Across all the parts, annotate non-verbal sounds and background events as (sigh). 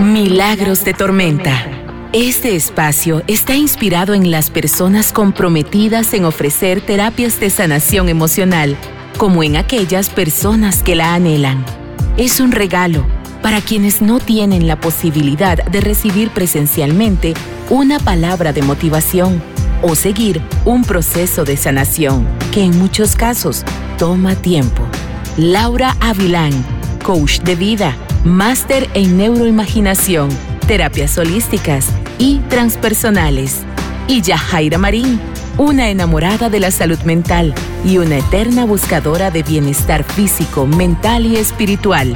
Milagros de Tormenta. Este espacio está inspirado en las personas comprometidas en ofrecer terapias de sanación emocional, como en aquellas personas que la anhelan. Es un regalo para quienes no tienen la posibilidad de recibir presencialmente una palabra de motivación o seguir un proceso de sanación que en muchos casos toma tiempo. Laura Avilán, coach de vida máster en neuroimaginación, terapias holísticas y transpersonales. Y Yajaira Marín, una enamorada de la salud mental y una eterna buscadora de bienestar físico, mental y espiritual.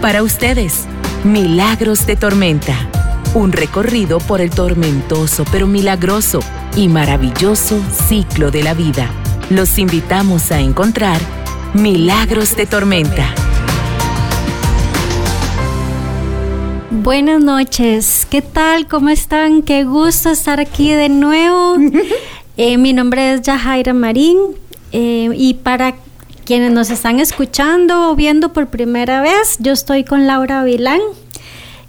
Para ustedes, Milagros de Tormenta. Un recorrido por el tormentoso pero milagroso y maravilloso ciclo de la vida. Los invitamos a encontrar Milagros de Tormenta. Buenas noches, ¿qué tal? ¿Cómo están? Qué gusto estar aquí de nuevo. (laughs) Eh, mi nombre es Yajaira Marín eh, y para quienes nos están escuchando o viendo por primera vez, yo estoy con Laura Vilán,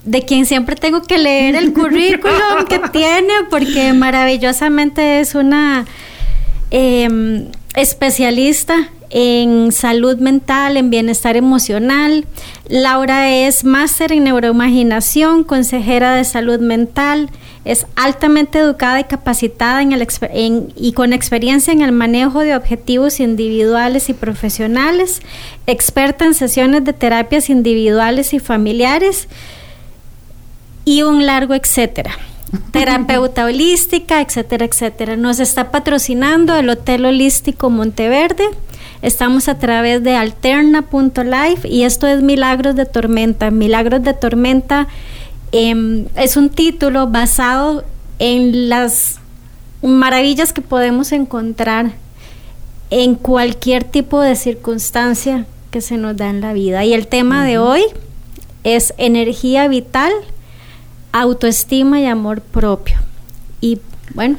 de quien siempre tengo que leer el currículum que (laughs) tiene porque maravillosamente es una em, especialista en salud mental, en bienestar emocional. Laura es máster en neuroimaginación, consejera de salud mental, es altamente educada y capacitada en el, y con experiencia en el manejo de objetivos individuales y profesionales, experta en sesiones de terapias individuales y familiares y un largo etcétera (laughs) terapeuta holística, etcétera, etcétera. Nos está patrocinando el Hotel Holístico Monteverde. Estamos a través de alterna.life y esto es Milagros de Tormenta. Milagros de Tormenta em, es un título basado en las maravillas que podemos encontrar en cualquier tipo de circunstancia que se nos da en la vida. Y el tema de hoy es energía vital, autoestima y amor propio. Y bueno,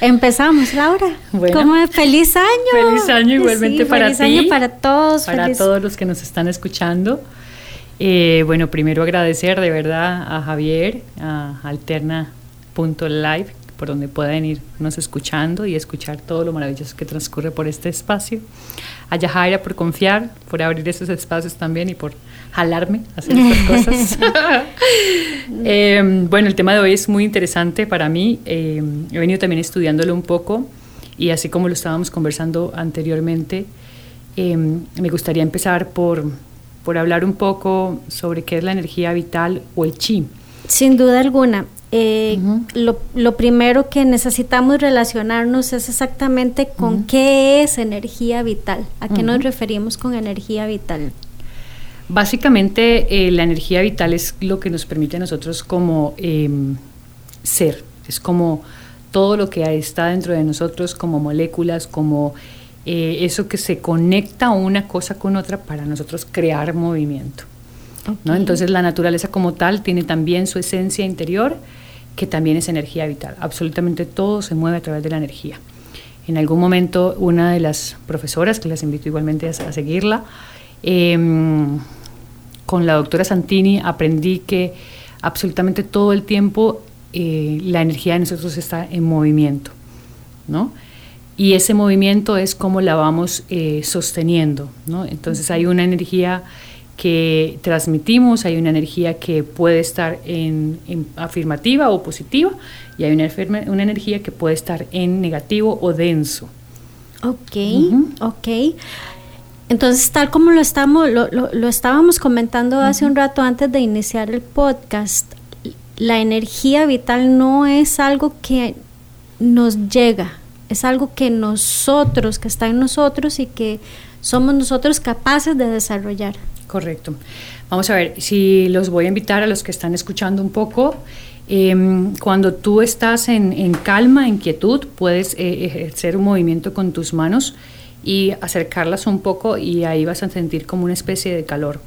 Empezamos, Laura. Bueno, feliz año. Feliz año igualmente para feliz ti. año para todos. Para todos los que nos están escuchando. Eh, bueno, primero agradecer de verdad a Javier, a alterna.live, por donde pueden irnos escuchando y escuchar todo lo maravilloso que transcurre por este espacio. A Yajaira por confiar, por abrir esos espacios también y por jalarme a hacer estas (laughs) cosas. (laughs) Em, bueno, el tema de hoy es muy interesante para mí. Em, he venido también estudiándolo un poco y así como lo estábamos conversando anteriormente, em, me gustaría empezar por, por hablar un poco sobre qué es la energía vital o el chi. Sin duda alguna. Eh, lo, lo, primero que necesitamos relacionarnos es exactamente con qué es energía vital, a qué nos referimos con energía vital. Básicamente eh, la energía vital es lo que nos permite a nosotros como em, ser, es como todo lo que está dentro de nosotros como moléculas, como eh, eso que se conecta una cosa con otra para nosotros crear movimiento. ¿No? Entonces la naturaleza como tal tiene también su esencia interior, que también es energía vital. Absolutamente todo se mueve a través de la energía. En algún momento una de las profesoras, que las invito igualmente a, a seguirla, eh, con la doctora Santini aprendí que absolutamente todo el tiempo eh, la energía de nosotros está en movimiento, ¿no? Y ese movimiento es como la vamos eh, sosteniendo, ¿no? Entonces hay una energía que transmitimos, hay una energía que puede estar en, afirmativa o positiva y hay una, una, energía que puede estar en negativo o denso. Ok, ok. Entonces, tal como lo, estamos, lo, estábamos comentando hace un rato antes de iniciar el podcast, la energía vital no es algo que nos llega, es algo que nosotros, que está en nosotros y que somos nosotros capaces de desarrollar. Correcto. Vamos a ver, si los voy a invitar a los que están escuchando un poco, em, cuando tú estás en, calma, en quietud, puedes eh, ejercer un movimiento con tus manos y acercarlas un poco y ahí vas a sentir como una especie de calor.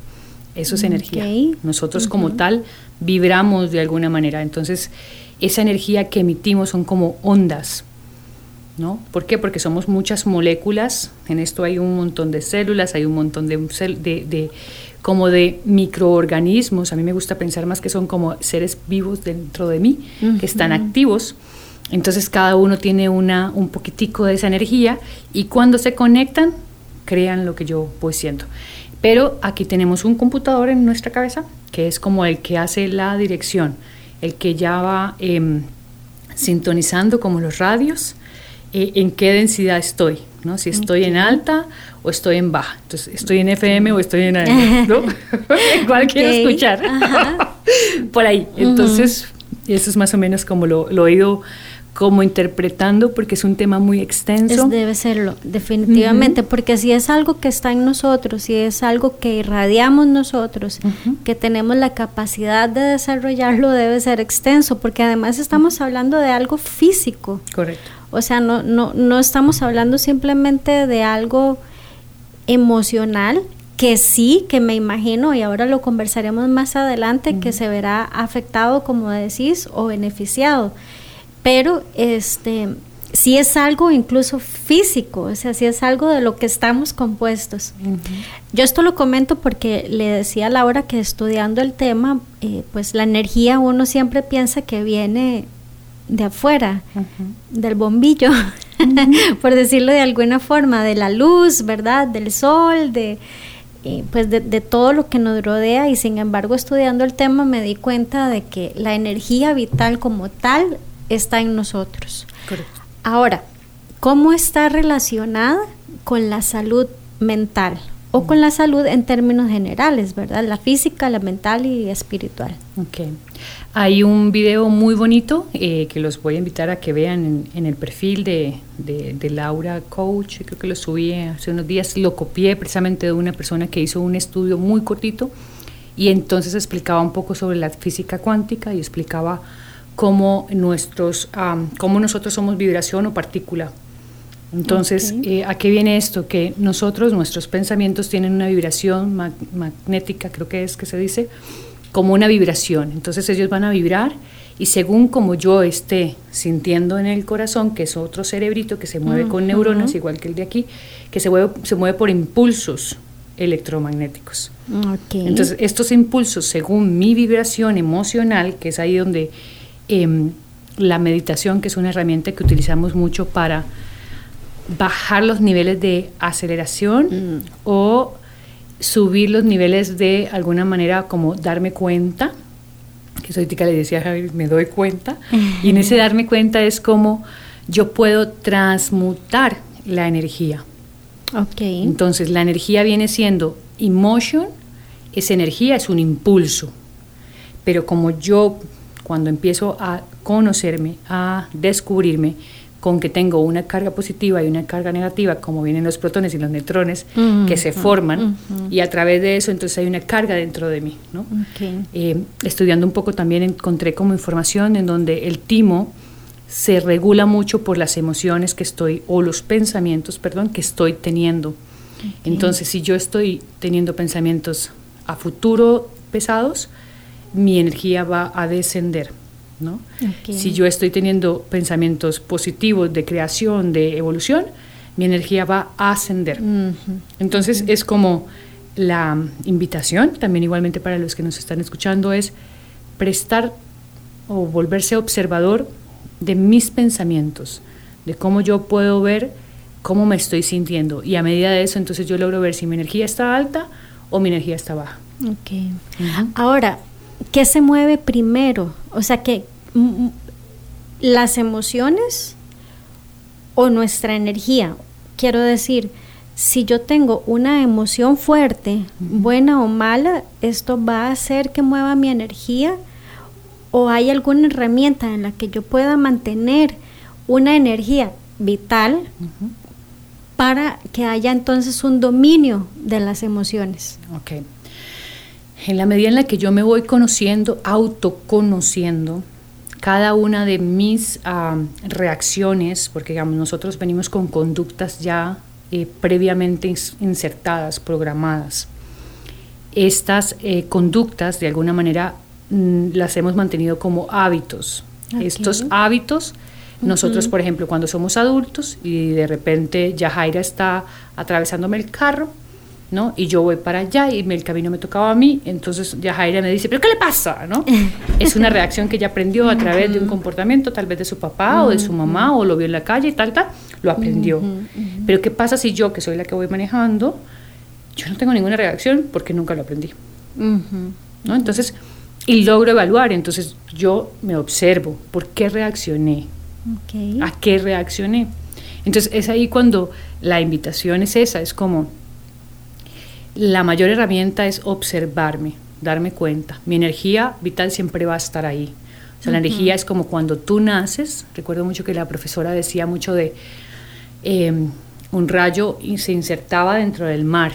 Eso es energía. Nosotros como tal vibramos de alguna manera. Entonces, esa energía que emitimos son como ondas. ¿No? ¿Por qué? Porque somos muchas moléculas, en esto hay un montón de células, hay un montón de, de, como de microorganismos, a mí me gusta pensar más que son como seres vivos dentro de mí, que están activos, entonces cada uno tiene una, un poquitico de esa energía y cuando se conectan, crean lo que yo voy siendo. Pero aquí tenemos un computador en nuestra cabeza, que es como el que hace la dirección, el que ya va em, sintonizando como los radios, eh, en qué densidad estoy, ¿no? Si estoy en alta o estoy en baja. Entonces, estoy en FM o estoy en AM, (laughs) ¿no? (laughs) ¿Cuál quiero escuchar? (laughs) Por ahí. Entonces, eso es más o menos como lo, lo he ido como interpretando porque es un tema muy extenso. debe serlo, definitivamente, porque si es algo que está en nosotros, si es algo que irradiamos nosotros, que tenemos la capacidad de desarrollarlo, debe ser extenso, porque además estamos hablando de algo físico. Correcto. O sea, no, no, no estamos hablando simplemente de algo emocional, que sí, que me imagino, y ahora lo conversaremos más adelante, que se verá afectado, como decís, o beneficiado. Pero este sí es algo incluso físico, o sea, sí es algo de lo que estamos compuestos. Yo esto lo comento porque le decía a Laura que estudiando el tema, eh, pues la energía uno siempre piensa que viene de afuera, del bombillo, (laughs) por decirlo de alguna forma, de la luz, ¿verdad? Del sol, de... Eh, pues de, de, todo lo que nos rodea y sin embargo estudiando el tema me di cuenta de que la energía vital como tal está en nosotros. Ahora, ¿cómo está relacionada con la salud mental? O con la salud en términos generales, ¿verdad? La física, la mental y espiritual. Ok. Hay un video muy bonito eh, que los voy a invitar a que vean en, el perfil de, de, Laura Coach, creo que lo subí hace unos días, lo copié precisamente de una persona que hizo un estudio muy cortito y entonces explicaba un poco sobre la física cuántica y explicaba cómo, nuestros, nosotros somos vibración o partícula. Entonces, eh, ¿a qué viene esto? Que nosotros, nuestros pensamientos tienen una vibración magnética, creo que es que se dice, como una vibración. Entonces ellos van a vibrar y según como yo esté sintiendo en el corazón, que es otro cerebrito que se mueve con neuronas, igual que el de aquí, que se mueve, se mueve por impulsos electromagnéticos. Entonces, estos impulsos, según mi vibración emocional, que es ahí donde Em, la meditación, que es una herramienta que utilizamos mucho para bajar los niveles de aceleración mm. o subir los niveles de alguna manera como darme cuenta, que soy tica le decía me doy cuenta, y en ese darme cuenta es como yo puedo transmutar la energía. Okay. Entonces la energía viene siendo emotion, esa energía es un impulso, pero como yo cuando empiezo a conocerme, a descubrirme con que tengo una carga positiva y una carga negativa, como vienen los protones y los neutrones, que se forman, y a través de eso entonces hay una carga dentro de mí. ¿no? Eh, estudiando un poco también encontré como información en donde el timo se regula mucho por las emociones que estoy, o los pensamientos, perdón, que estoy teniendo. Entonces, si yo estoy teniendo pensamientos a futuro pesados, mi energía va a descender. ¿No? Si yo estoy teniendo pensamientos positivos de creación, de evolución, mi energía va a ascender. Entonces es como la invitación, también igualmente para los que nos están escuchando, es prestar o volverse observador de mis pensamientos, de cómo yo puedo ver cómo me estoy sintiendo. Y a medida de eso, entonces yo logro ver si mi energía está alta o mi energía está baja. Ahora, ¿qué se mueve primero? O sea, que las emociones o nuestra energía. Quiero decir, si yo tengo una emoción fuerte, buena o mala, esto va a hacer que mueva mi energía o hay alguna herramienta en la que yo pueda mantener una energía vital para que haya entonces un dominio de las emociones. Okay. En la medida en la que yo me voy conociendo, autoconociendo, cada una de mis ah, reacciones, porque digamos, nosotros venimos con conductas ya eh, previamente insertadas, programadas. Estas eh, conductas, de alguna manera, mm, las hemos mantenido como hábitos. Estos hábitos Nosotros, por ejemplo, cuando somos adultos y de repente Yajaira está atravesándome el carro, ¿no? Y yo voy para allá y el camino me tocaba a mí, entonces Yajaira me dice, ¿pero qué le pasa? ¿no? (laughs) es una reacción que ella aprendió a través de un comportamiento tal vez de su papá o de su mamá o lo vio en la calle y tal, tal, lo aprendió. Pero ¿qué pasa si yo, que soy la que voy manejando, yo no tengo ninguna reacción porque nunca lo aprendí? ¿no? Entonces, y logro evaluar, entonces yo me observo, ¿por qué reaccioné? ¿A qué reaccioné? Entonces es ahí cuando la invitación es esa, es como la mayor herramienta es observarme, darme cuenta. Mi energía vital siempre va a estar ahí. O sea, la energía es como cuando tú naces. Recuerdo mucho que la profesora decía mucho de em, un rayo se insertaba dentro del mar.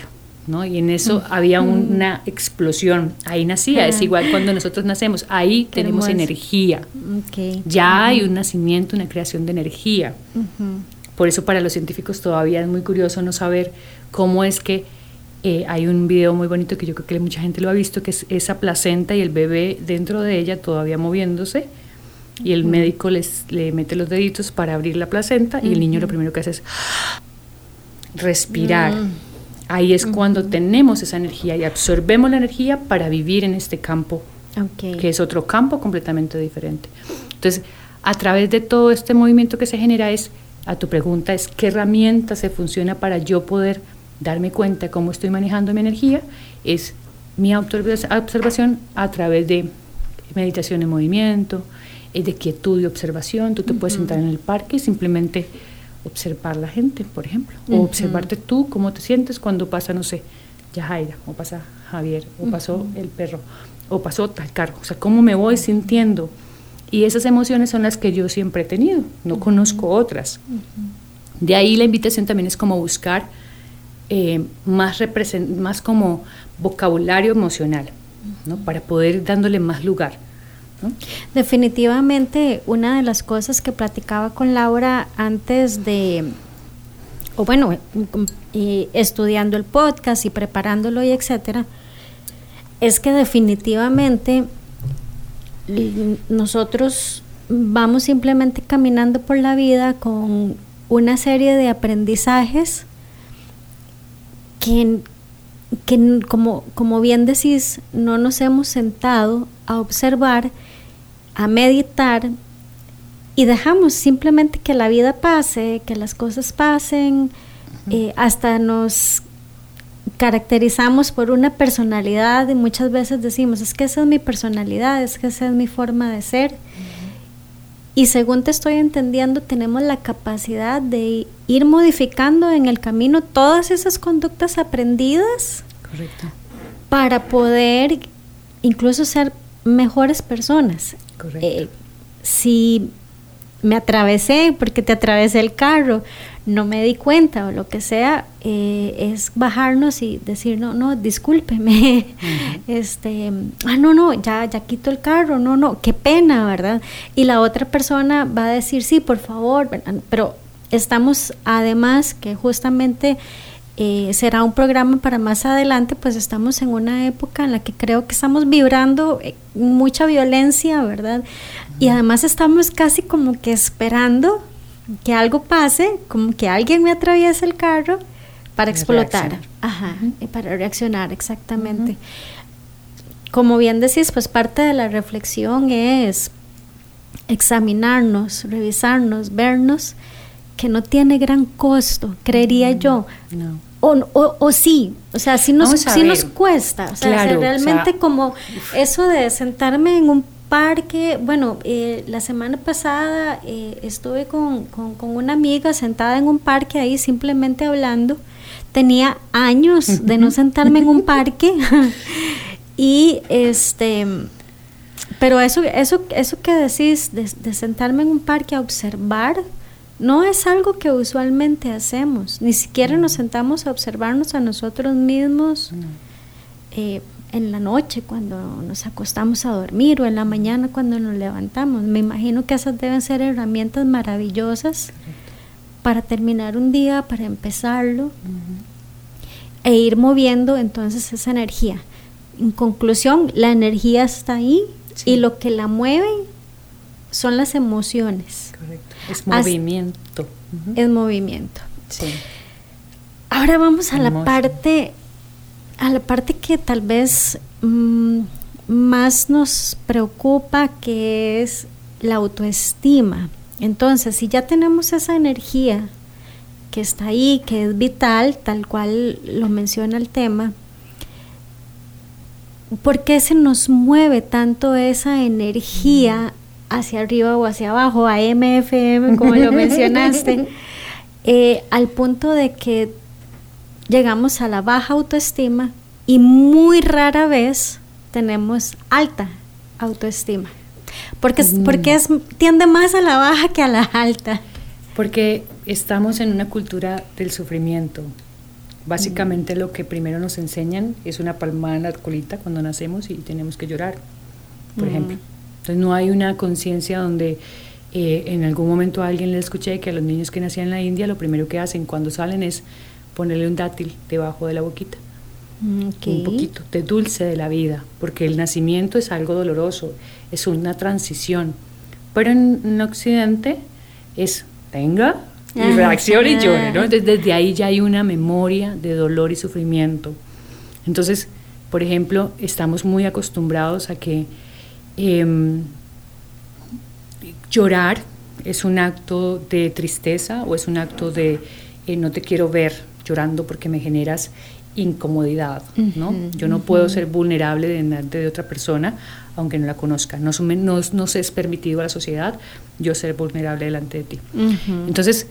¿no? Y en eso había una explosión. Ahí nacía, es igual cuando nosotros nacemos, ahí tenemos energía. Ya hay un nacimiento, una creación de energía. Por eso para los científicos todavía es muy curioso no saber cómo es que eh, hay un video muy bonito que yo creo que mucha gente lo ha visto, que es esa placenta y el bebé dentro de ella todavía moviéndose. Y el médico les, le mete los deditos para abrir la placenta y el niño lo primero que hace es respirar. Mm. Ahí es cuando tenemos esa energía y absorbemos la energía para vivir en este campo, que es otro campo completamente diferente. Entonces, a través de todo este movimiento que se genera es, a tu pregunta es, ¿qué herramienta se funciona para yo poder darme cuenta de cómo estoy manejando mi energía? Es mi observación a través de meditación en movimiento, eh, de quietud y observación. Tú te puedes sentar en el parque y simplemente observar la gente, por ejemplo, o observarte tú, cómo te sientes cuando pasa, no sé, Yajaira, o pasa Javier, o pasó el perro, o pasó tal carro, o sea, cómo me voy sintiendo. Y esas emociones son las que yo siempre he tenido, no conozco otras. De ahí la invitación también es como buscar eh, más, más como vocabulario emocional, ¿no? para poder dándole más lugar. Definitivamente una de las cosas que platicaba con Laura antes de, o bueno, estudiando el podcast y preparándolo y etcétera, es que definitivamente nosotros vamos simplemente caminando por la vida con una serie de aprendizajes que, que como, como bien decís, no nos hemos sentado a observar a meditar y dejamos simplemente que la vida pase, que las cosas pasen, eh, hasta nos caracterizamos por una personalidad y muchas veces decimos, es que esa es mi personalidad, es que esa es mi forma de ser. Y según te estoy entendiendo, tenemos la capacidad de ir modificando en el camino todas esas conductas aprendidas para poder incluso ser mejores personas. Eh, si me atravesé porque te atravesé el carro, no me di cuenta o lo que sea, eh, es bajarnos y decir, no, no, discúlpeme, (laughs) este, ah, no, no, ya, ya quito el carro, no, no, qué pena, ¿verdad? Y la otra persona va a decir, sí, por favor, pero estamos además que justamente eh, será un programa para más adelante, pues estamos en una época en la que creo que estamos vibrando eh, mucha violencia, ¿verdad? Y además estamos casi como que esperando que algo pase, como que alguien me atraviese el carro para explotar, ajá, para reaccionar exactamente. Como bien decís, pues parte de la reflexión es examinarnos, revisarnos, vernos, que no tiene gran costo, creería yo. No o, o, sí, o sea, sí nos, sí nos cuesta. O sea, realmente como eso de sentarme en un parque, bueno, eh, la semana pasada eh, estuve con, con, una amiga sentada en un parque ahí simplemente hablando. Tenía años de no (laughs) sentarme en un parque (laughs) y este, pero eso, eso, eso que decís de, de sentarme en un parque a observar, no es algo que usualmente hacemos, ni siquiera nos sentamos a observarnos a nosotros mismos eh, en la noche cuando nos acostamos a dormir o en la mañana cuando nos levantamos. Me imagino que esas deben ser herramientas maravillosas para terminar un día, para empezarlo e ir moviendo entonces esa energía. En conclusión, la energía está ahí y lo que la mueve son las emociones. Correcto. Es movimiento. Es movimiento. Sí. Ahora vamos a la parte, a la parte que tal vez mm, más nos preocupa, que es la autoestima. Entonces, si ya tenemos esa energía que está ahí, que es vital, tal cual lo menciona el tema, ¿por qué se nos mueve tanto esa energía hacia arriba o hacia abajo, a MFM, como lo (laughs) mencionaste, eh, al punto de que llegamos a la baja autoestima y muy rara vez tenemos alta autoestima? Porque, porque es, tiende más a la baja que a la alta. Porque estamos en una cultura del sufrimiento. Básicamente lo que primero nos enseñan es una palmada en la colita cuando nacemos y tenemos que llorar, por ejemplo. Entonces no hay una conciencia donde eh, en algún momento a alguien le escuché que a los niños que nacían en la India lo primero que hacen cuando salen es ponerle un dátil debajo de la boquita. Un poquito de dulce de la vida, porque el nacimiento es algo doloroso, es una transición. Pero en Occidente es tenga y reaccione y llore, ¿no? Entonces desde ahí ya hay una memoria de dolor y sufrimiento. Entonces, por ejemplo, estamos muy acostumbrados a que em, llorar es un acto de tristeza o es un acto de eh, no te quiero ver llorando porque me generas incomodidad, ¿no? Yo no puedo ser vulnerable delante de otra persona aunque no la conozca. No, no, no se es permitido a la sociedad yo ser vulnerable delante de ti. Entonces,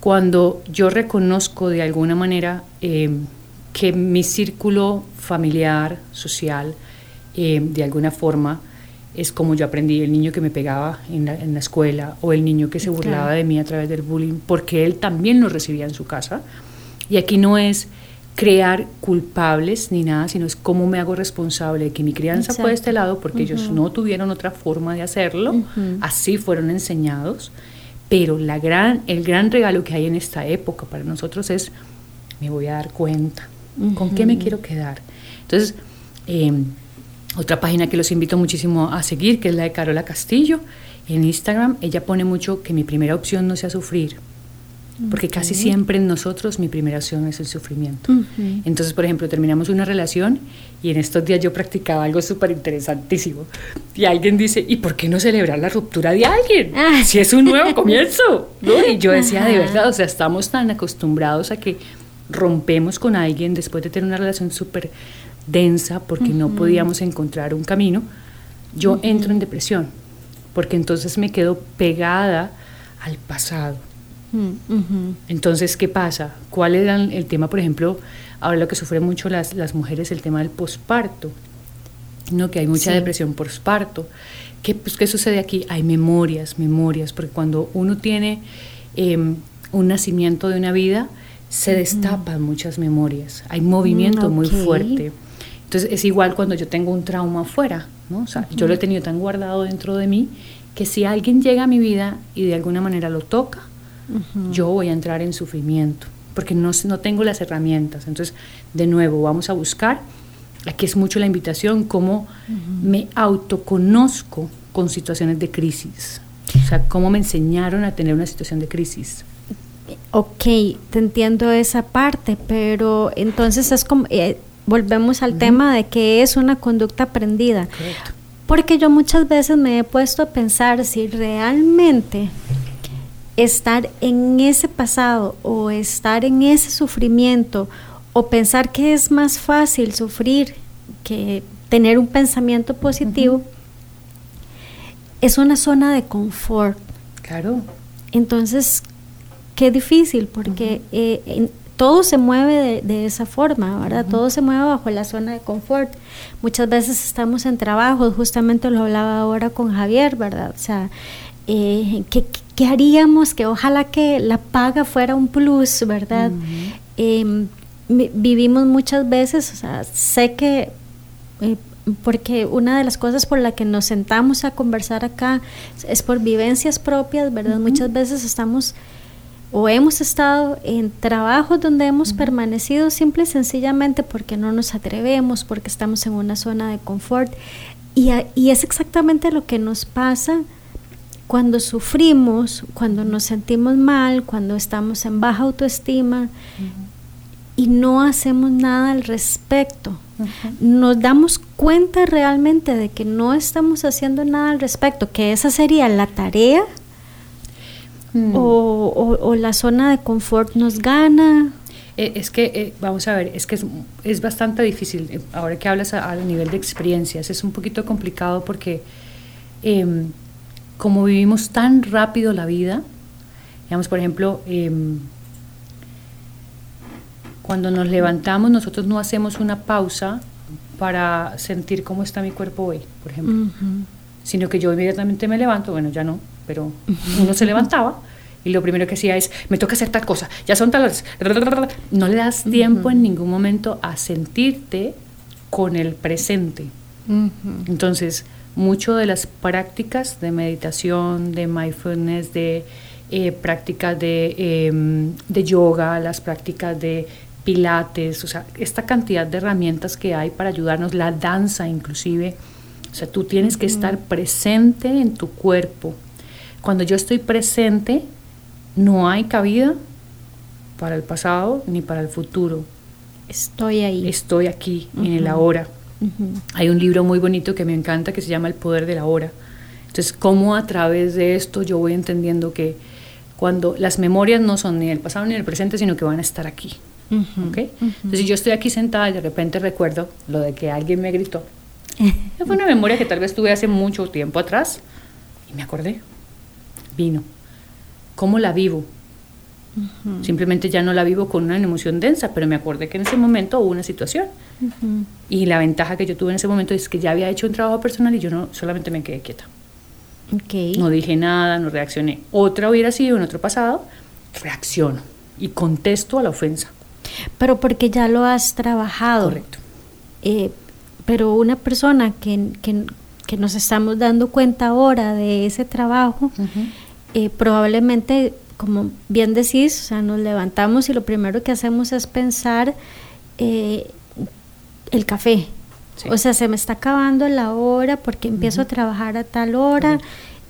cuando yo reconozco de alguna manera em, que mi círculo familiar, social, em, de alguna forma, es como yo aprendí, el niño que me pegaba en la, en la escuela o el niño que se burlaba de mí a través del bullying, porque él también lo recibía en su casa. Y aquí no es crear culpables ni nada, sino es cómo me hago responsable de que mi crianza fue de este lado porque ellos no tuvieron otra forma de hacerlo, así fueron enseñados, pero la gran, el gran regalo que hay en esta época para nosotros es, me voy a dar cuenta, ¿con qué me quiero quedar? Entonces, em, otra página que los invito muchísimo a seguir, que es la de Carola Castillo, en Instagram, ella pone mucho que mi primera opción no sea sufrir, porque casi siempre en nosotros mi primera opción es el sufrimiento. Entonces, por ejemplo, terminamos una relación y en estos días yo practicaba algo súper interesantísimo. Y alguien dice, ¿y por qué no celebrar la ruptura de alguien? Ah. Si es un nuevo comienzo. (laughs) Y yo decía, de verdad, o sea, estamos tan acostumbrados a que rompemos con alguien después de tener una relación súper densa porque no podíamos encontrar un camino. Yo entro en depresión porque entonces me quedo pegada al pasado entonces, ¿qué pasa? ¿Cuál era el tema, por ejemplo, ahora lo que sufren mucho las, las mujeres, el tema del posparto? ¿no? que hay mucha depresión posparto. ¿Qué, pues, ¿Qué sucede aquí? Hay memorias, memorias, porque cuando uno tiene em, un nacimiento de una vida, se destapan muchas memorias, hay movimiento mm, muy fuerte. Entonces es igual cuando yo tengo un trauma afuera, ¿no? O sea, yo lo he tenido tan guardado dentro de mí que si alguien llega a mi vida y de alguna manera lo toca, yo voy a entrar en sufrimiento, porque no, no tengo las herramientas. Entonces, de nuevo, vamos a buscar, aquí es mucho la invitación, cómo me autoconozco con situaciones de crisis. O sea, cómo me enseñaron a tener una situación de crisis. Ok, te entiendo esa parte, pero entonces es como, eh, volvemos al tema de que es una conducta aprendida. Porque yo muchas veces me he puesto a pensar si realmente estar en ese pasado o estar en ese sufrimiento o pensar que es más fácil sufrir que tener un pensamiento positivo, es una zona de confort. Claro. Entonces, qué difícil, porque eh, todo se mueve de, esa forma, ¿verdad? Todo se mueve bajo la zona de confort. Muchas veces estamos en trabajo, justamente lo hablaba ahora con Javier, ¿verdad? O sea, eh, ¿qué, ¿qué, haríamos? Que ojalá que la paga fuera un plus, ¿verdad? Em, vivimos muchas veces, o sea, sé que, eh, porque una de las cosas por la que nos sentamos a conversar acá es por vivencias propias, ¿verdad? Muchas veces estamos o hemos estado en trabajos donde hemos permanecido simple y sencillamente porque no nos atrevemos, porque estamos en una zona de confort. Y, y es exactamente lo que nos pasa cuando sufrimos, cuando nos sentimos mal, cuando estamos en baja autoestima y no hacemos nada al respecto. Nos damos cuenta realmente de que no estamos haciendo nada al respecto, que esa sería la tarea mm. o, la zona de confort nos gana. Eh, es que, eh, vamos a ver, es que es, bastante difícil, eh, ahora que hablas a, nivel de experiencias, es un poquito complicado porque em, como vivimos tan rápido la vida, digamos, por ejemplo, em, cuando nos levantamos, nosotros no hacemos una pausa para sentir cómo está mi cuerpo hoy, por ejemplo, sino que yo inmediatamente me levanto, bueno, ya no, pero uno se levantaba y lo primero que hacía es, me toca hacer tal cosa, ya son tal horas, no le das tiempo en ningún momento a sentirte con el presente. Entonces, mucho de las prácticas de meditación, de mindfulness, de eh, prácticas de, em, de, yoga, las prácticas de pilates, o sea, esta cantidad de herramientas que hay para ayudarnos, la danza inclusive, o sea, tú tienes que estar presente en tu cuerpo. Cuando yo estoy presente, no hay cabida para el pasado ni para el futuro. Estoy ahí. Estoy aquí, en el ahora. Hay un libro muy bonito que me encanta que se llama El poder de la hora. Entonces, cómo a través de esto yo voy entendiendo que cuando las memorias no son ni el pasado ni el presente, sino que van a estar aquí. Entonces, si yo estoy aquí sentada y de repente recuerdo lo de que alguien me gritó, (laughs) fue una memoria que tal vez tuve hace mucho tiempo atrás y me acordé. Vino. ¿Cómo la vivo? Simplemente ya no la vivo con una emoción densa, pero me acordé que en ese momento hubo una situación. Y la ventaja que yo tuve en ese momento es que ya había hecho un trabajo personal y yo no solamente me quedé quieta. No dije nada, no reaccioné. Otra hubiera sido en otro pasado, reacciono y contesto a la ofensa. Pero porque ya lo has trabajado. Correcto. Eh, pero una persona que, que, que, nos estamos dando cuenta ahora de ese trabajo, eh, probablemente como bien decís, o sea, nos levantamos y lo primero que hacemos es pensar eh, el café. O sea, se me está acabando la hora porque empiezo a trabajar a tal hora,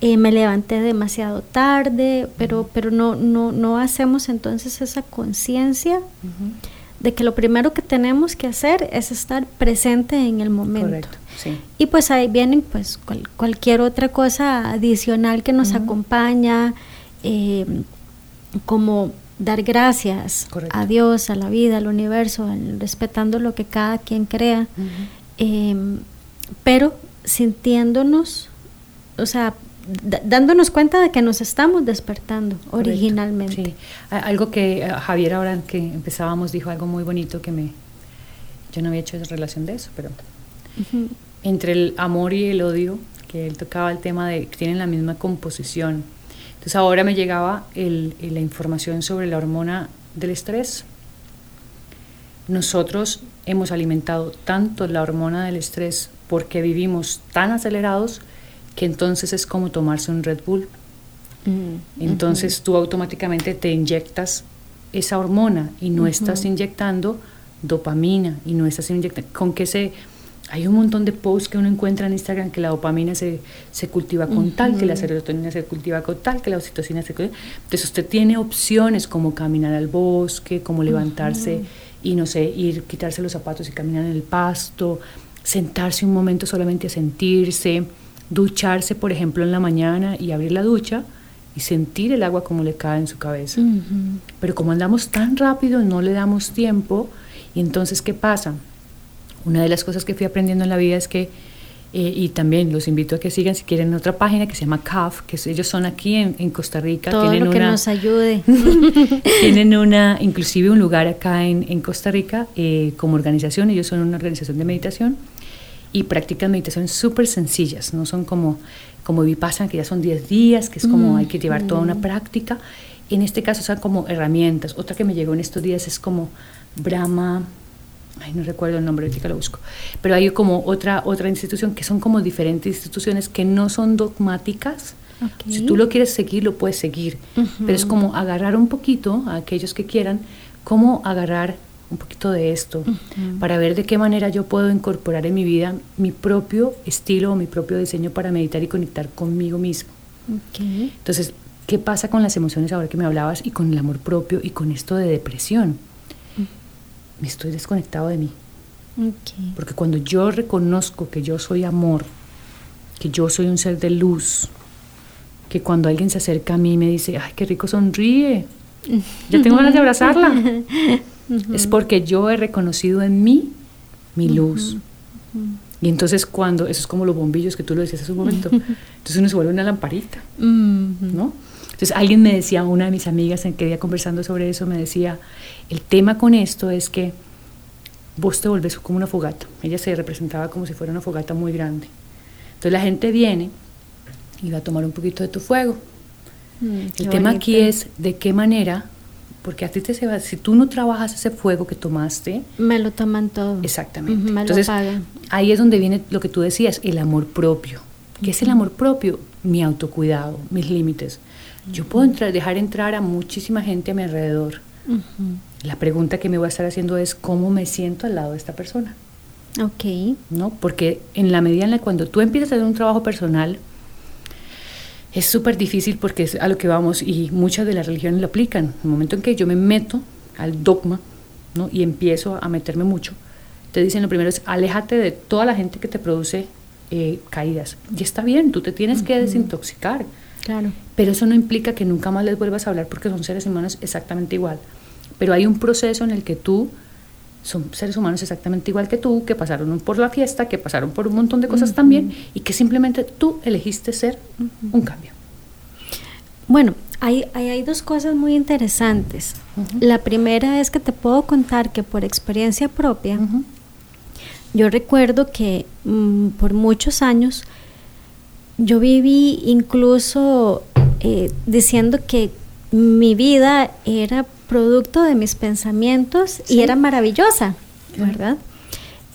eh, me levanté demasiado tarde, pero, pero no, no, no hacemos entonces esa conciencia de que lo primero que tenemos que hacer es estar presente en el momento. Correcto, sí. Y pues ahí vienen pues cualquier otra cosa adicional que nos acompaña, eh, como dar gracias a Dios, a la vida, al universo, respetando lo que cada quien crea, em, pero sintiéndonos, o sea, dándonos cuenta de que nos estamos despertando originalmente. Algo que eh, Javier ahora que empezábamos dijo algo muy bonito que me... Yo no había hecho relación de eso, pero... Entre el amor y el odio, que él tocaba el tema de que tienen la misma composición entonces ahora me llegaba la información sobre la hormona del estrés. Nosotros hemos alimentado tanto la hormona del estrés porque vivimos tan acelerados que entonces es como tomarse un Red Bull. Mm, entonces tú automáticamente te inyectas esa hormona y no estás inyectando dopamina y no estás inyectando... ¿Con qué se hay un montón de posts que uno encuentra en Instagram que la dopamina se, se cultiva con tal, que la serotonina se cultiva con tal, que la oxitocina se cultiva. Entonces usted tiene opciones como caminar al bosque, como levantarse y no sé, ir, quitarse los zapatos y caminar en el pasto, sentarse un momento solamente a sentirse, ducharse, por ejemplo, en la mañana y abrir la ducha y sentir el agua como le cae en su cabeza. Pero como andamos tan rápido, no le damos tiempo y entonces ¿qué pasa? Una de las cosas que fui aprendiendo en la vida es que, eh, y también los invito a que sigan si quieren otra página que se llama CAF, que ellos son aquí en, Costa Rica. Todo tienen lo que nos ayude. (laughs) tienen una, inclusive un lugar acá en, Costa Rica eh, como organización, ellos son una organización de meditación y practican meditación súper sencillas, no son como, como Vipassana, que ya son 10 días, que es como hay que llevar toda una mm. práctica. En este caso son como herramientas. Otra que me llegó en estos días es como Brahma ay, no recuerdo el nombre, ahorita lo busco, pero hay como otra, otra institución que son como diferentes instituciones que no son dogmáticas. Si tú lo quieres seguir, lo puedes seguir, pero es como agarrar un poquito a aquellos que quieran, cómo agarrar un poquito de esto para ver de qué manera yo puedo incorporar en mi vida mi propio estilo o mi propio diseño para meditar y conectar conmigo mismo. Entonces, ¿qué pasa con las emociones ahora que me hablabas y con el amor propio y con esto de depresión? Me estoy desconectado de mí. Porque cuando yo reconozco que yo soy amor, que yo soy un ser de luz, que cuando alguien se acerca a mí y me dice, ay, qué rico sonríe, ya tengo ganas de (laughs) abrazarla, es porque yo he reconocido en mí mi luz. Y entonces cuando, eso es como los bombillos que tú lo decías hace un momento, (laughs) entonces uno se vuelve una lamparita, ¿no? Entonces alguien me decía, una de mis amigas en que día conversando sobre eso, me decía, el tema con esto es que vos te volvés como una fogata. Ella se representaba como si fuera una fogata muy grande. Entonces la gente viene y va a tomar un poquito de tu fuego. Mm, el tema aquí es de qué manera, porque a ti te se va, si tú no trabajas ese fuego que tomaste, me lo toman todo. Exactamente. Entonces, ahí es donde viene lo que tú decías, el amor propio. ¿Qué es el amor propio? Mi autocuidado, mis límites. Yo puedo entrar, dejar entrar a muchísima gente a mi alrededor. La pregunta que me voy a estar haciendo es cómo me siento al lado de esta persona. Ok. ¿No? Porque en la medida en la cuando tú empiezas a hacer un trabajo personal, es súper difícil porque es a lo que vamos y muchas de las religiones lo aplican. En el momento en que yo me meto al dogma ¿no? y empiezo a meterme mucho, te dicen lo primero es aléjate de toda la gente que te produce eh, caídas. Y está bien, tú te tienes que desintoxicar. Claro. Pero eso no implica que nunca más les vuelvas a hablar porque son seres humanos exactamente igual. Pero hay un proceso en el que tú son seres humanos exactamente igual que tú, que pasaron por la fiesta, que pasaron por un montón de cosas también y que simplemente tú elegiste ser un cambio. Bueno, hay, hay, dos cosas muy interesantes. La primera es que te puedo contar que por experiencia propia, yo recuerdo que mm, por muchos años yo viví incluso eh, diciendo que mi vida era producto de mis pensamientos y era maravillosa, ¿verdad?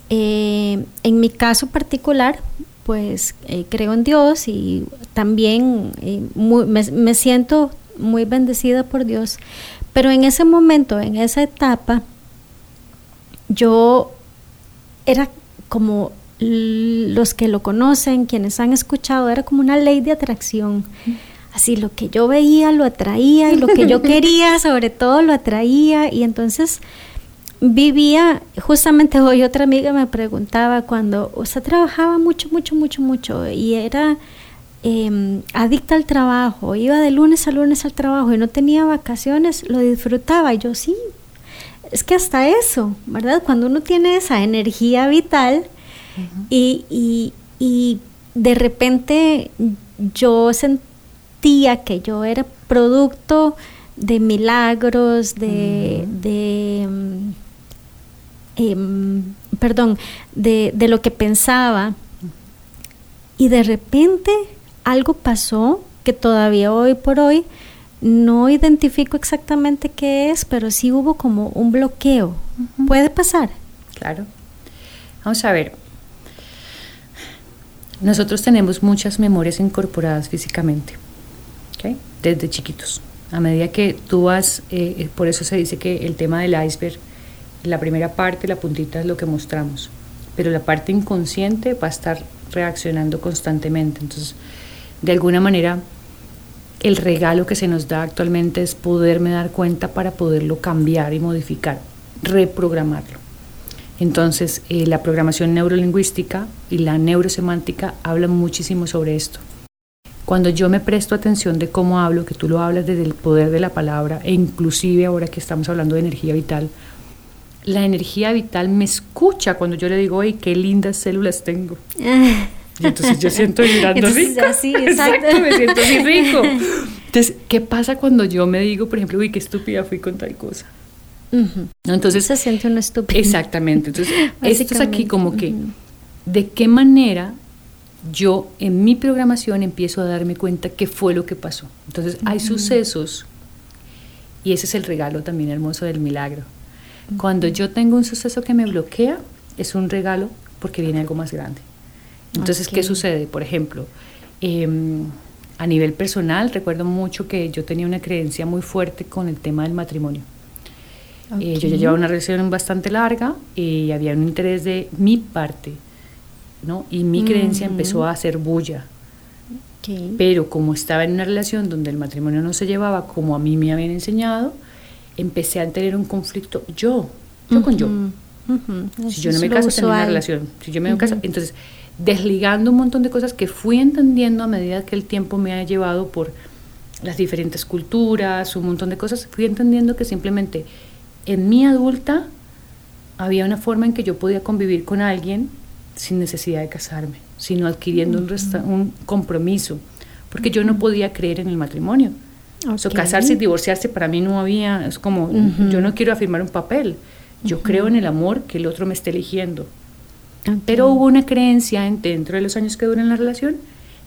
Eh, en mi caso particular, pues eh, creo en Dios y también me, siento muy bendecida por Dios. Pero en ese momento, en esa etapa, yo era como los que lo conocen, quienes han escuchado, era como una ley de atracción. Así lo que yo veía lo atraía y lo que yo (laughs) quería sobre todo lo atraía. Y entonces vivía, justamente hoy otra amiga me preguntaba cuando usted trabajaba mucho, mucho, mucho, mucho y era em, adicta al trabajo, iba de lunes a lunes al trabajo y no tenía vacaciones, lo disfrutaba. Y yo sí, es que hasta eso, ¿verdad? Cuando uno tiene esa energía vital y, y, y de repente yo sentí que yo era producto de milagros, de, mm, em, perdón, de, de, lo que pensaba. Y de repente algo pasó que todavía hoy por hoy no identifico exactamente qué es, pero sí hubo como un bloqueo. ¿Puede pasar? Claro. Vamos a ver. Nosotros tenemos muchas memorias incorporadas físicamente desde chiquitos. A medida que tú vas, eh, eh, por eso se dice que el tema del iceberg, la primera parte, la puntita es lo que mostramos, pero la parte inconsciente va a estar reaccionando constantemente. Entonces, de alguna manera, el regalo que se nos da actualmente es poderme dar cuenta para poderlo cambiar y modificar, reprogramarlo. Entonces, eh, la programación neurolingüística y la neurosemántica hablan muchísimo sobre esto. Cuando yo me presto atención de cómo hablo, que tú lo hablas desde el poder de la palabra, e inclusive ahora que estamos hablando de energía vital, la energía vital me escucha cuando yo le digo, ¡ay, qué lindas células tengo! (laughs) Y entonces yo siento mirando rico. (laughs) exacto. me siento así rico. (laughs) Entonces, ¿qué pasa cuando yo me digo, por ejemplo, uy, qué estúpida fui con tal cosa? ¿No? Entonces se siente uno estúpido. Exactamente. Entonces, (laughs) esto es aquí como que, ¿de qué manera yo en mi programación empiezo a darme cuenta qué fue lo que pasó. Entonces hay sucesos y ese es el regalo también hermoso del milagro. Cuando yo tengo un suceso que me bloquea, es un regalo porque viene algo más grande. Entonces, ¿qué sucede? Por ejemplo, em, a nivel personal, recuerdo mucho que yo tenía una creencia muy fuerte con el tema del matrimonio. Eh, yo ya llevaba una relación bastante larga y había un interés de mi parte y mi creencia empezó a hacer bulla. Pero como estaba en una relación donde el matrimonio no se llevaba como a mí me habían enseñado, empecé a tener un conflicto yo, yo con yo. Si yo no me caso, tengo una relación. Si yo me caso, entonces desligando un montón de cosas que fui entendiendo a medida que el tiempo me ha llevado por las diferentes culturas, un montón de cosas, fui entendiendo que simplemente en mi adulta había una forma en que yo podía convivir con alguien sin necesidad de casarme, sino adquiriendo un, un, compromiso, porque yo no podía creer en el matrimonio. O casarse y divorciarse para mí no había, es como, yo no quiero afirmar un papel, yo creo en el amor que el otro me esté eligiendo. Pero hubo una creencia dentro de los años que duran la relación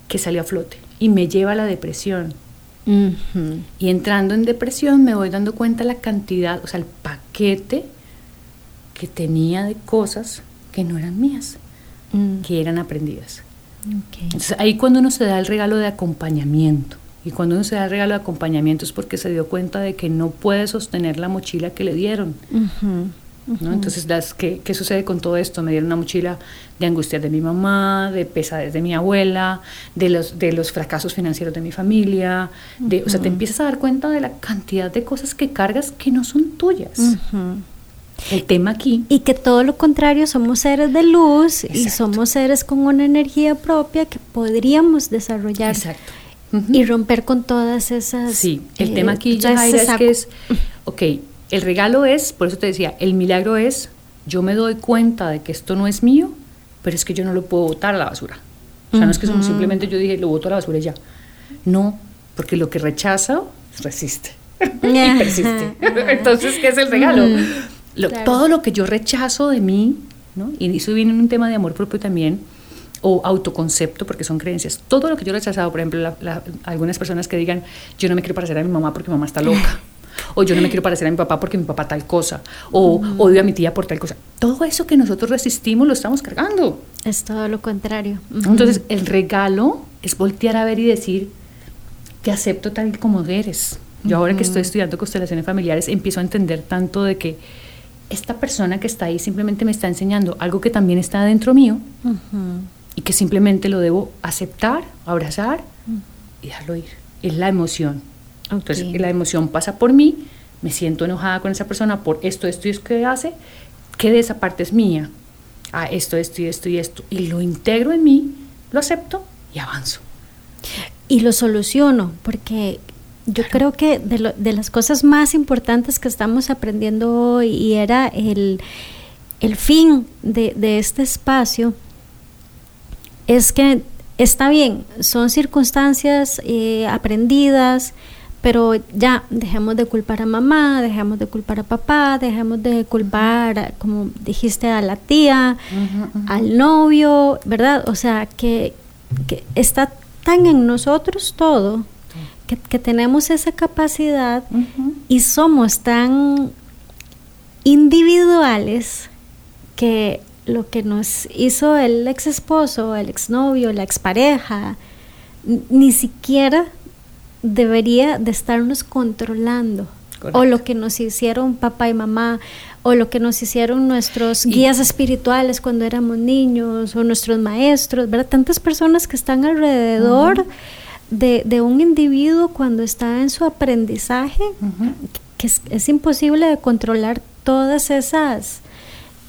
que salió a flote y me lleva a la depresión. Y entrando en depresión me voy dando cuenta la cantidad, o sea, el paquete que tenía de cosas que no eran mías, mm. que eran aprendidas. Entonces ahí cuando uno se da el regalo de acompañamiento, y cuando uno se da el regalo de acompañamiento es porque se dio cuenta de que no puede sostener la mochila que le dieron. Entonces, ¿qué, ¿qué, sucede con todo esto? Me dieron una mochila de angustias de mi mamá, de pesadez de mi abuela, de los, de los fracasos financieros de mi familia. De, O sea, te empiezas a dar cuenta de la cantidad de cosas que cargas que no son tuyas. El tema aquí. Y que todo lo contrario, somos seres de luz y somos seres con una energía propia que podríamos desarrollar. Exacto. Y romper con todas esas... Sí, el tema aquí, eh, ya es que es, ok, el regalo es, por eso te decía, el milagro es, yo me doy cuenta de que esto no es mío, pero es que yo no lo puedo botar a la basura. O sea, no es que simplemente yo dije, lo boto a la basura y ya. No, porque lo que rechaza, resiste. (laughs) y persiste. (laughs) Entonces, ¿qué es el regalo? Todo lo que yo rechazo de mí, ¿no? y eso viene en un tema de amor propio también, o autoconcepto, porque son creencias. Todo lo que yo he rechazado, por ejemplo, algunas personas que digan, yo no me quiero parecer a mi mamá porque mi mamá está loca (laughs) o yo no me quiero parecer a mi papá porque mi papá tal cosa, o odio a mi tía por tal cosa. Todo eso que nosotros resistimos lo estamos cargando. Es todo lo contrario. Entonces, el regalo es voltear a ver y decir, te acepto tal y como eres. Yo ahora que estoy estudiando constelaciones familiares, empiezo a entender tanto de que esta persona que está ahí simplemente me está enseñando algo que también está dentro mío y que simplemente lo debo aceptar, abrazar y dejarlo ir. Es la emoción. Entonces la emoción pasa por mí, me siento enojada con esa persona por esto, esto y esto que hace, que de esa parte es mía. Ah, esto, esto y esto y esto. Y lo integro en mí, lo acepto y avanzo. Y lo soluciono, porque yo creo que de, de, las cosas más importantes que estamos aprendiendo hoy y era el, el fin de, de este espacio, es que está bien, son circunstancias eh, aprendidas, pero ya dejemos de culpar a mamá, dejemos de culpar a papá, dejemos de culpar, como dijiste, a la tía, al novio, ¿verdad? O sea, que, está tan en nosotros todo, que, tenemos esa capacidad y somos tan individuales que lo que nos hizo el ex esposo, el ex novio, la expareja, ni siquiera debería de estarnos controlando. O lo que nos hicieron papá y mamá, o lo que nos hicieron nuestros guías espirituales cuando éramos niños, o nuestros maestros, ¿verdad? Tantas personas que están alrededor de, un individuo cuando está en su aprendizaje, que es, imposible de controlar todas esas,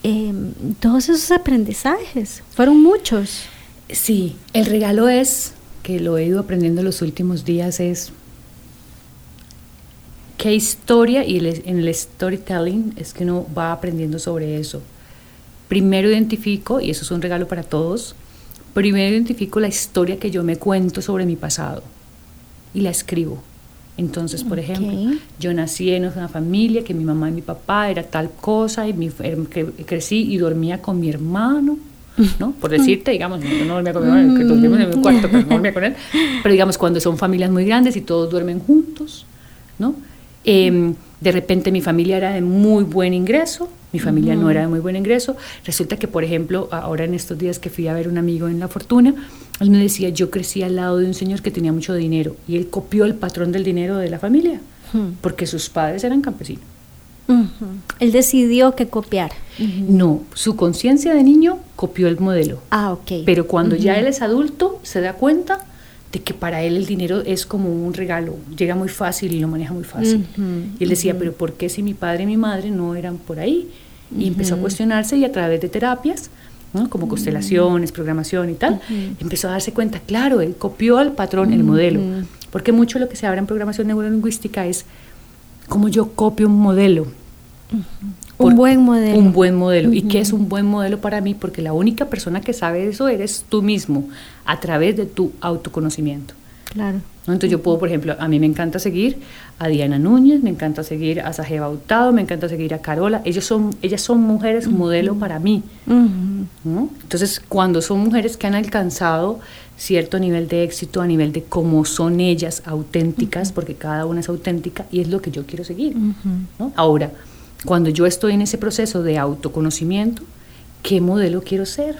em, todos esos aprendizajes. Fueron muchos. Sí, el regalo es que lo he ido aprendiendo los últimos días es qué historia y en el storytelling es que uno va aprendiendo sobre eso. Primero identifico, y eso es un regalo para todos, primero identifico la historia que yo me cuento sobre mi pasado y la escribo. Entonces, por ejemplo, yo nací en una familia que mi mamá y mi papá era tal cosa y mi, que crecí y dormía con mi hermano ¿no? Por decirte, digamos, no, no dormía con mi hermano, que dormimos en mi cuarto, pero no dormía con él. Pero digamos, cuando son familias muy grandes y todos duermen juntos, ¿no? Em, de repente mi familia era de muy buen ingreso, mi familia no era de muy buen ingreso. Resulta que, por ejemplo, ahora en estos días que fui a ver un amigo en La Fortuna, él me decía, yo crecí al lado de un señor que tenía mucho dinero y él copió el patrón del dinero de la familia, porque sus padres eran campesinos. Él decidió que copiar. No, su conciencia de niño copió el modelo. Ah, ok. Pero cuando ya él es adulto, se da cuenta de que para él el dinero es como un regalo, llega muy fácil y lo maneja muy fácil. y él decía, pero ¿por qué si mi padre y mi madre no eran por ahí? Y empezó a cuestionarse y a través de terapias, como constelaciones, programación y tal, empezó a darse cuenta, claro, él copió al patrón el modelo, porque mucho lo que se habla en programación neurolingüística es como yo copio un modelo. Un buen modelo. Un buen modelo. ¿Y qué es un buen modelo para mí? Porque la única persona que sabe eso eres tú mismo, a través de tu autoconocimiento. Claro. Entonces yo puedo, por ejemplo, a mí me encanta seguir a Diana Núñez, me encanta seguir a Sajeva Bautado, me encanta seguir a Carola. Ellos son, ellas son mujeres modelo para mí. Entonces, cuando son mujeres que han alcanzado cierto nivel de éxito a nivel de cómo son ellas auténticas, porque cada una es auténtica y es lo que yo quiero seguir. Ahora, cuando yo estoy en ese proceso de autoconocimiento, ¿qué modelo quiero ser?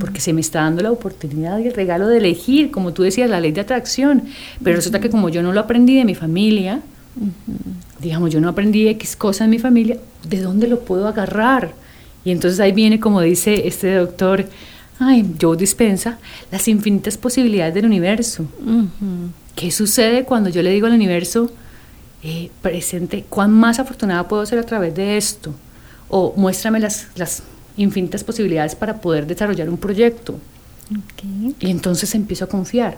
Porque se me está dando la oportunidad y el regalo de elegir, como tú decías, la ley de atracción. Pero resulta que como yo no lo aprendí de mi familia, digamos, yo no aprendí X cosa en mi familia, ¿de dónde lo puedo agarrar? Y entonces ahí viene, como dice este doctor, ay, Joe Dispensa, las infinitas posibilidades del universo. ¿Qué sucede cuando yo le digo al universo, eh, presente, cuán más afortunada puedo ser a través de esto? O muéstrame las, las infinitas posibilidades para poder desarrollar un proyecto. Y entonces empiezo a confiar.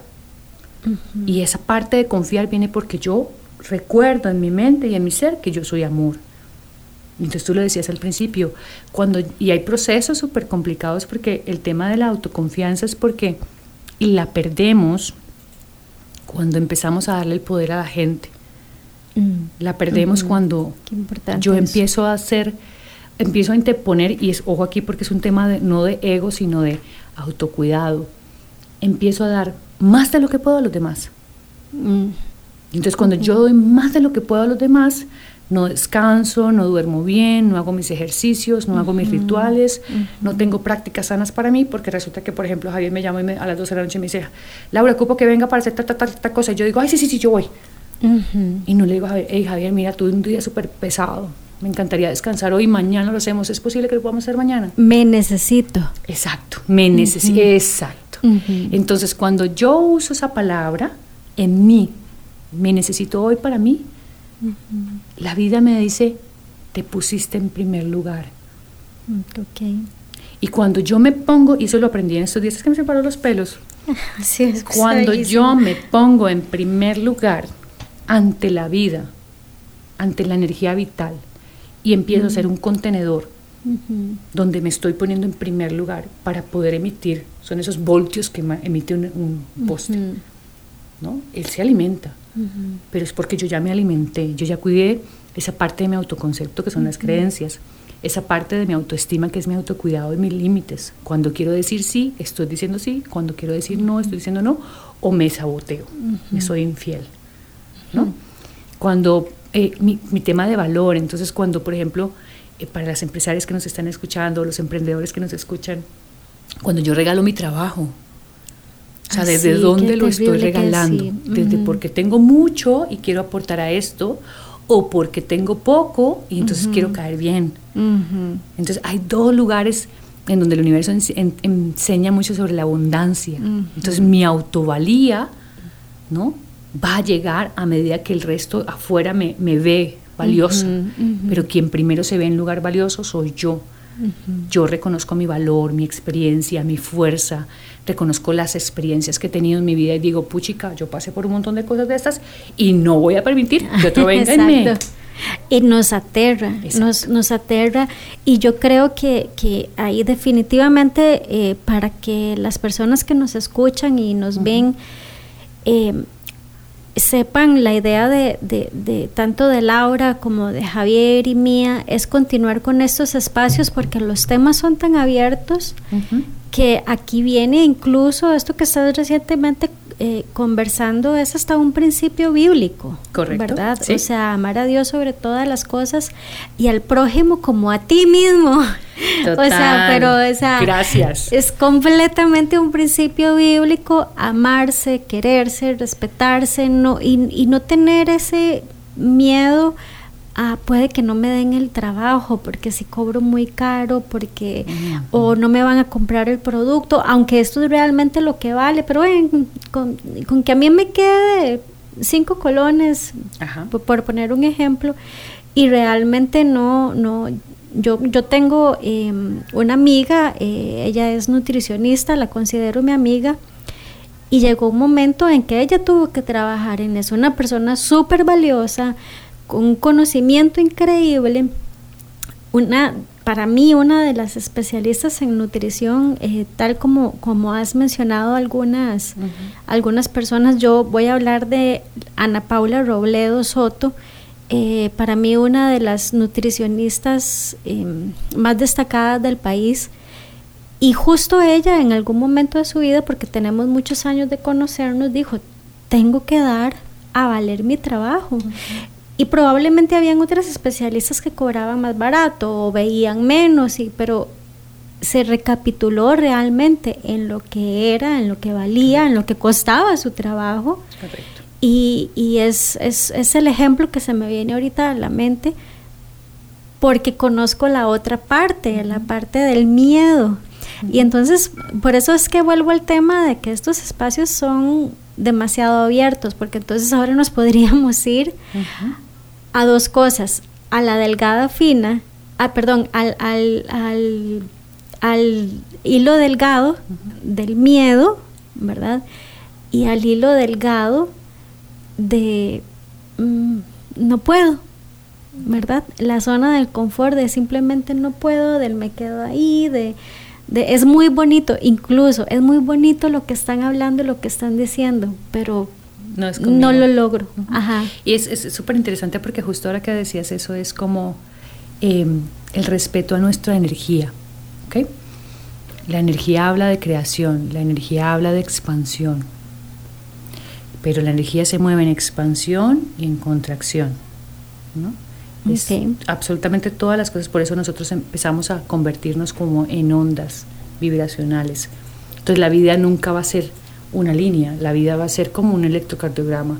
Y esa parte de confiar viene porque yo recuerdo en mi mente y en mi ser que yo soy amor. Entonces tú lo decías al principio, cuando, y hay procesos súper complicados porque el tema de la autoconfianza es porque la perdemos cuando empezamos a darle el poder a la gente. Mm. La perdemos cuando yo empiezo a hacer empiezo a interponer, y es ojo aquí porque es un tema de, no de ego, sino de autocuidado, empiezo a dar más de lo que puedo a los demás. Mm. Entonces cuando yo doy más de lo que puedo a los demás, no descanso, no duermo bien, no hago mis ejercicios, no hago mis rituales, no tengo prácticas sanas para mí, porque resulta que, por ejemplo, Javier me llama a las 12 de la noche y me dice, Laura, ocupo que venga para hacer esta, cosa. Y yo digo, ay, sí, sí, sí, yo voy. Y no le digo a Javier, hey, Javier, mira, tuve un día súper pesado me encantaría descansar hoy, mañana lo hacemos, ¿es posible que lo podamos hacer mañana? Me necesito. Exacto, me necesito, exacto. Entonces, cuando yo uso esa palabra en mí, me necesito hoy para mí, la vida me dice, te pusiste en primer lugar. Okay. Y cuando yo me pongo, y eso lo aprendí en estos días, es que me separó los pelos. (laughs) Sí, es cuando yo me pongo en primer lugar ante la vida, ante la energía vital, y empiezo a ser un contenedor donde me estoy poniendo en primer lugar para poder emitir, son esos voltios que emite un, poste. ¿no? Él se alimenta, pero es porque yo ya me alimenté, yo ya cuidé esa parte de mi autoconcepto que son las creencias, esa parte de mi autoestima que es mi autocuidado y mis límites. Cuando quiero decir sí, estoy diciendo sí, cuando quiero decir no, estoy diciendo no, o me saboteo, me soy infiel. ¿No? Cuando eh, mi, tema de valor. Entonces, cuando, por ejemplo, eh, para las empresarias que nos están escuchando, los emprendedores que nos escuchan, cuando yo regalo mi trabajo, o sea, ¿desde dónde lo estoy regalando? Desde porque tengo mucho y quiero aportar a esto, o porque tengo poco y entonces quiero caer bien. Entonces, hay dos lugares en donde el universo enseña mucho sobre la abundancia. Entonces, mi autovalía, ¿no? Va a llegar a medida que el resto afuera me, ve valioso. Pero quien primero se ve en lugar valioso soy yo. Yo reconozco mi valor, mi experiencia, mi fuerza, reconozco las experiencias que he tenido en mi vida y digo, puchica, yo pasé por un montón de cosas de estas y no voy a permitir que otro venga en mí. (laughs) Y nos aterra, nos, nos, aterra. Y yo creo que, que ahí definitivamente eh, para que las personas que nos escuchan y nos ven, eh, sepan la idea de, de, tanto de Laura como de Javier y mía es continuar con estos espacios porque los temas son tan abiertos que aquí viene incluso esto que estás recientemente eh, conversando es hasta un principio bíblico, Correcto, ¿verdad? O sea, amar a Dios sobre todas las cosas y al prójimo como a ti mismo. (laughs) o sea, pero esa Gracias. es completamente un principio bíblico, amarse, quererse, respetarse, no y, y no tener ese miedo ah, puede que no me den el trabajo porque si cobro muy caro, porque o no me van a comprar el producto, aunque esto es realmente lo que vale, pero con, que a mí me quede cinco colones, por, poner un ejemplo, y realmente no, no, yo, yo tengo em, una amiga, eh, ella es nutricionista, la considero mi amiga, y llegó un momento en que ella tuvo que trabajar en eso, una persona súper valiosa, con un conocimiento increíble, una, para mí una de las especialistas en nutrición, eh, tal como, como has mencionado algunas, algunas personas, yo voy a hablar de Ana Paula Robledo Soto, eh, para mí una de las nutricionistas em, más destacadas del país. Y justo ella en algún momento de su vida, porque tenemos muchos años de conocernos, dijo, tengo que dar a valer mi trabajo. Y probablemente habían otras especialistas que cobraban más barato o veían menos, y, pero se recapituló realmente en lo que era, en lo que valía, en lo que costaba su trabajo. Y, y es, es, es, el ejemplo que se me viene ahorita a la mente porque conozco la otra parte, la parte del miedo. Y entonces, por eso es que vuelvo al tema de que estos espacios son demasiado abiertos, porque entonces ahora nos (laughs) podríamos ir a dos cosas, a la delgada fina, ah, perdón, al, al, al, al hilo delgado del miedo, ¿verdad? Y al hilo delgado de mm, no puedo, ¿verdad? La zona del confort de simplemente no puedo, del me quedo ahí, de, de es muy bonito, incluso es muy bonito lo que están hablando y lo que están diciendo, pero no, lo logro. Ajá. Y es súper interesante porque justo ahora que decías eso es como em, el respeto a nuestra energía. ¿okay? La energía habla de creación, la energía habla de expansión, pero la energía se mueve en expansión y en contracción. ¿no? absolutamente todas las cosas, por eso nosotros empezamos a convertirnos como en ondas vibracionales. Entonces la vida nunca va a ser una línea, la vida va a ser como un electrocardiograma.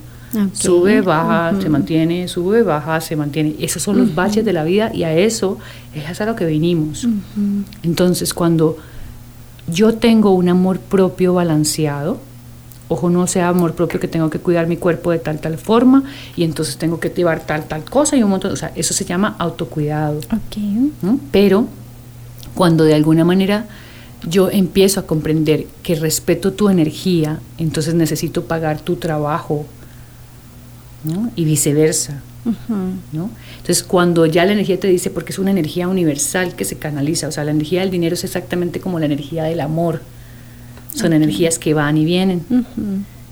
Sube, baja, se mantiene, sube, baja, se mantiene. Esos son los baches de la vida y a eso es a lo que venimos. Entonces, cuando yo tengo un amor propio balanceado, ojo, no sea amor propio que tengo que cuidar mi cuerpo de tal, tal forma y entonces tengo que llevar tal, tal cosa y un montón, o sea, eso se llama autocuidado. Pero cuando de alguna manera yo empiezo a comprender que respeto tu energía, entonces necesito pagar tu trabajo, Y viceversa. ¿no? Entonces, cuando ya la energía te dice, porque es una energía universal que se canaliza, o sea, la energía del dinero es exactamente como la energía del amor, son energías que van y vienen,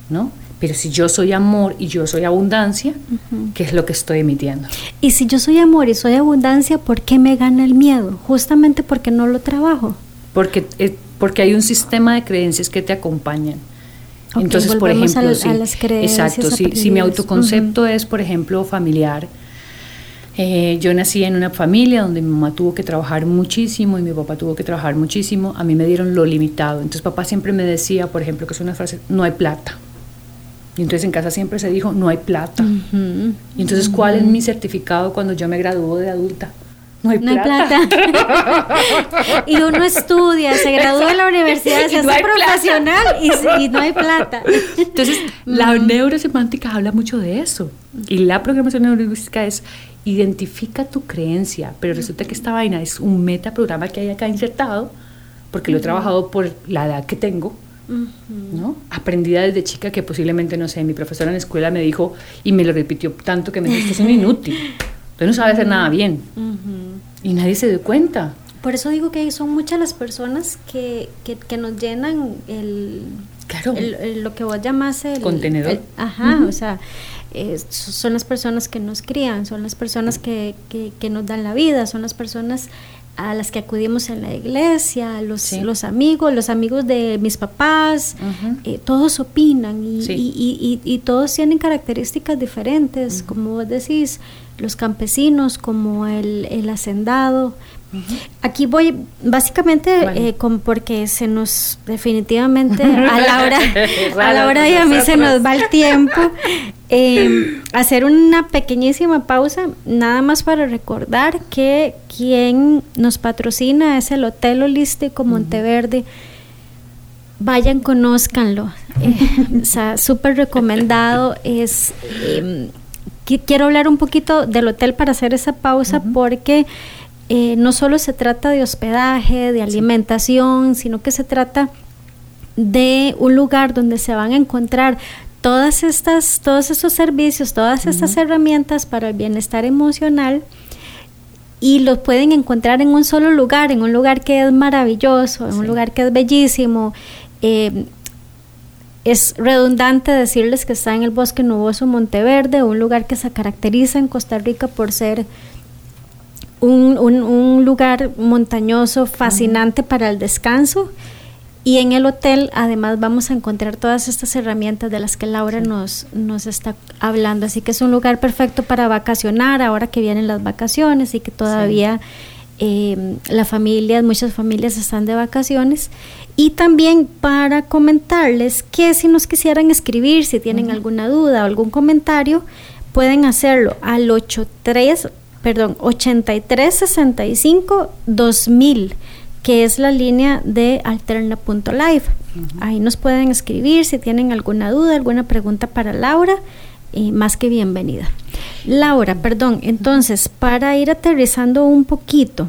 ¿no? Pero si yo soy amor y yo soy abundancia, ¿qué es lo que estoy emitiendo? Y si yo soy amor y soy abundancia, ¿por qué me gana el miedo? Justamente porque no lo trabajo porque, eh, porque hay un sistema de creencias que te acompañan. Entonces, por ejemplo, a, las exacto, si, mi autoconcepto es, por ejemplo, familiar, eh, yo nací en una familia donde mi mamá tuvo que trabajar muchísimo y mi papá tuvo que trabajar muchísimo. A mí me dieron lo limitado. Entonces papá siempre me decía, por ejemplo, que es una frase, no hay plata. Y entonces en casa siempre se dijo, no hay plata. Y entonces, ¿cuál es mi certificado cuando yo me gradúo de adulta? No hay plata. (laughs) y uno estudia, se gradúa en la universidad, se hace profesional y, no hay plata. Entonces, la neurosemántica habla mucho de eso. Y la programación neurolingüística es identifica tu creencia, pero resulta que esta vaina es un metaprograma que hay acá insertado, porque lo he trabajado por la edad que tengo, ¿no? Aprendida desde chica que posiblemente, no sé, mi profesora en la escuela me dijo y me lo repitió tanto que me dijo, es un inútil. Usted no sabe hacer nada bien. Y nadie se dio cuenta. Por eso digo que son muchas las personas que, que, nos llenan el, claro. lo que vos llamas el contenedor. ajá, o sea, son las personas que nos crían, son las personas que, que, nos dan la vida, son las personas a las que acudimos en la iglesia, los, los amigos, los amigos de mis papás, eh, todos opinan y, y, y, todos tienen características diferentes, como vos decís, los campesinos como el, el hacendado, Aquí voy básicamente eh, con, porque se nos definitivamente (laughs) a la hora, a la hora y a mí se nos va el tiempo. (laughs) Em, hacer una pequeñísima pausa, nada más para recordar que quien nos patrocina es el Hotel Holístico Monteverde. Vayan, conózcanlo. (laughs) Eh, o sea, súper recomendado. Es em, quiero hablar un poquito del hotel para hacer esa pausa porque eh, no solo se trata de hospedaje, de alimentación, sino que se trata de un lugar donde se van a encontrar todas estas, todos esos servicios, todas estas herramientas para el bienestar emocional y los pueden encontrar en un solo lugar, en un lugar que es maravilloso, en un lugar que es bellísimo. Eh, es redundante decirles que está en el bosque nuboso Monteverde, un lugar que se caracteriza en Costa Rica por ser un, lugar montañoso fascinante para el descanso. Y en el hotel además vamos a encontrar todas estas herramientas de las que Laura nos, nos está hablando. Así que es un lugar perfecto para vacacionar ahora que vienen las vacaciones y que todavía eh, la familia, muchas familias están de vacaciones. Y también para comentarles que si nos quisieran escribir, si tienen alguna duda o algún comentario, pueden hacerlo al 83, perdón, 8365 2000 que es la línea de alterna.live. Ahí nos pueden escribir si tienen alguna duda, alguna pregunta para Laura, y más que bienvenida. Laura, perdón, entonces, para ir aterrizando un poquito,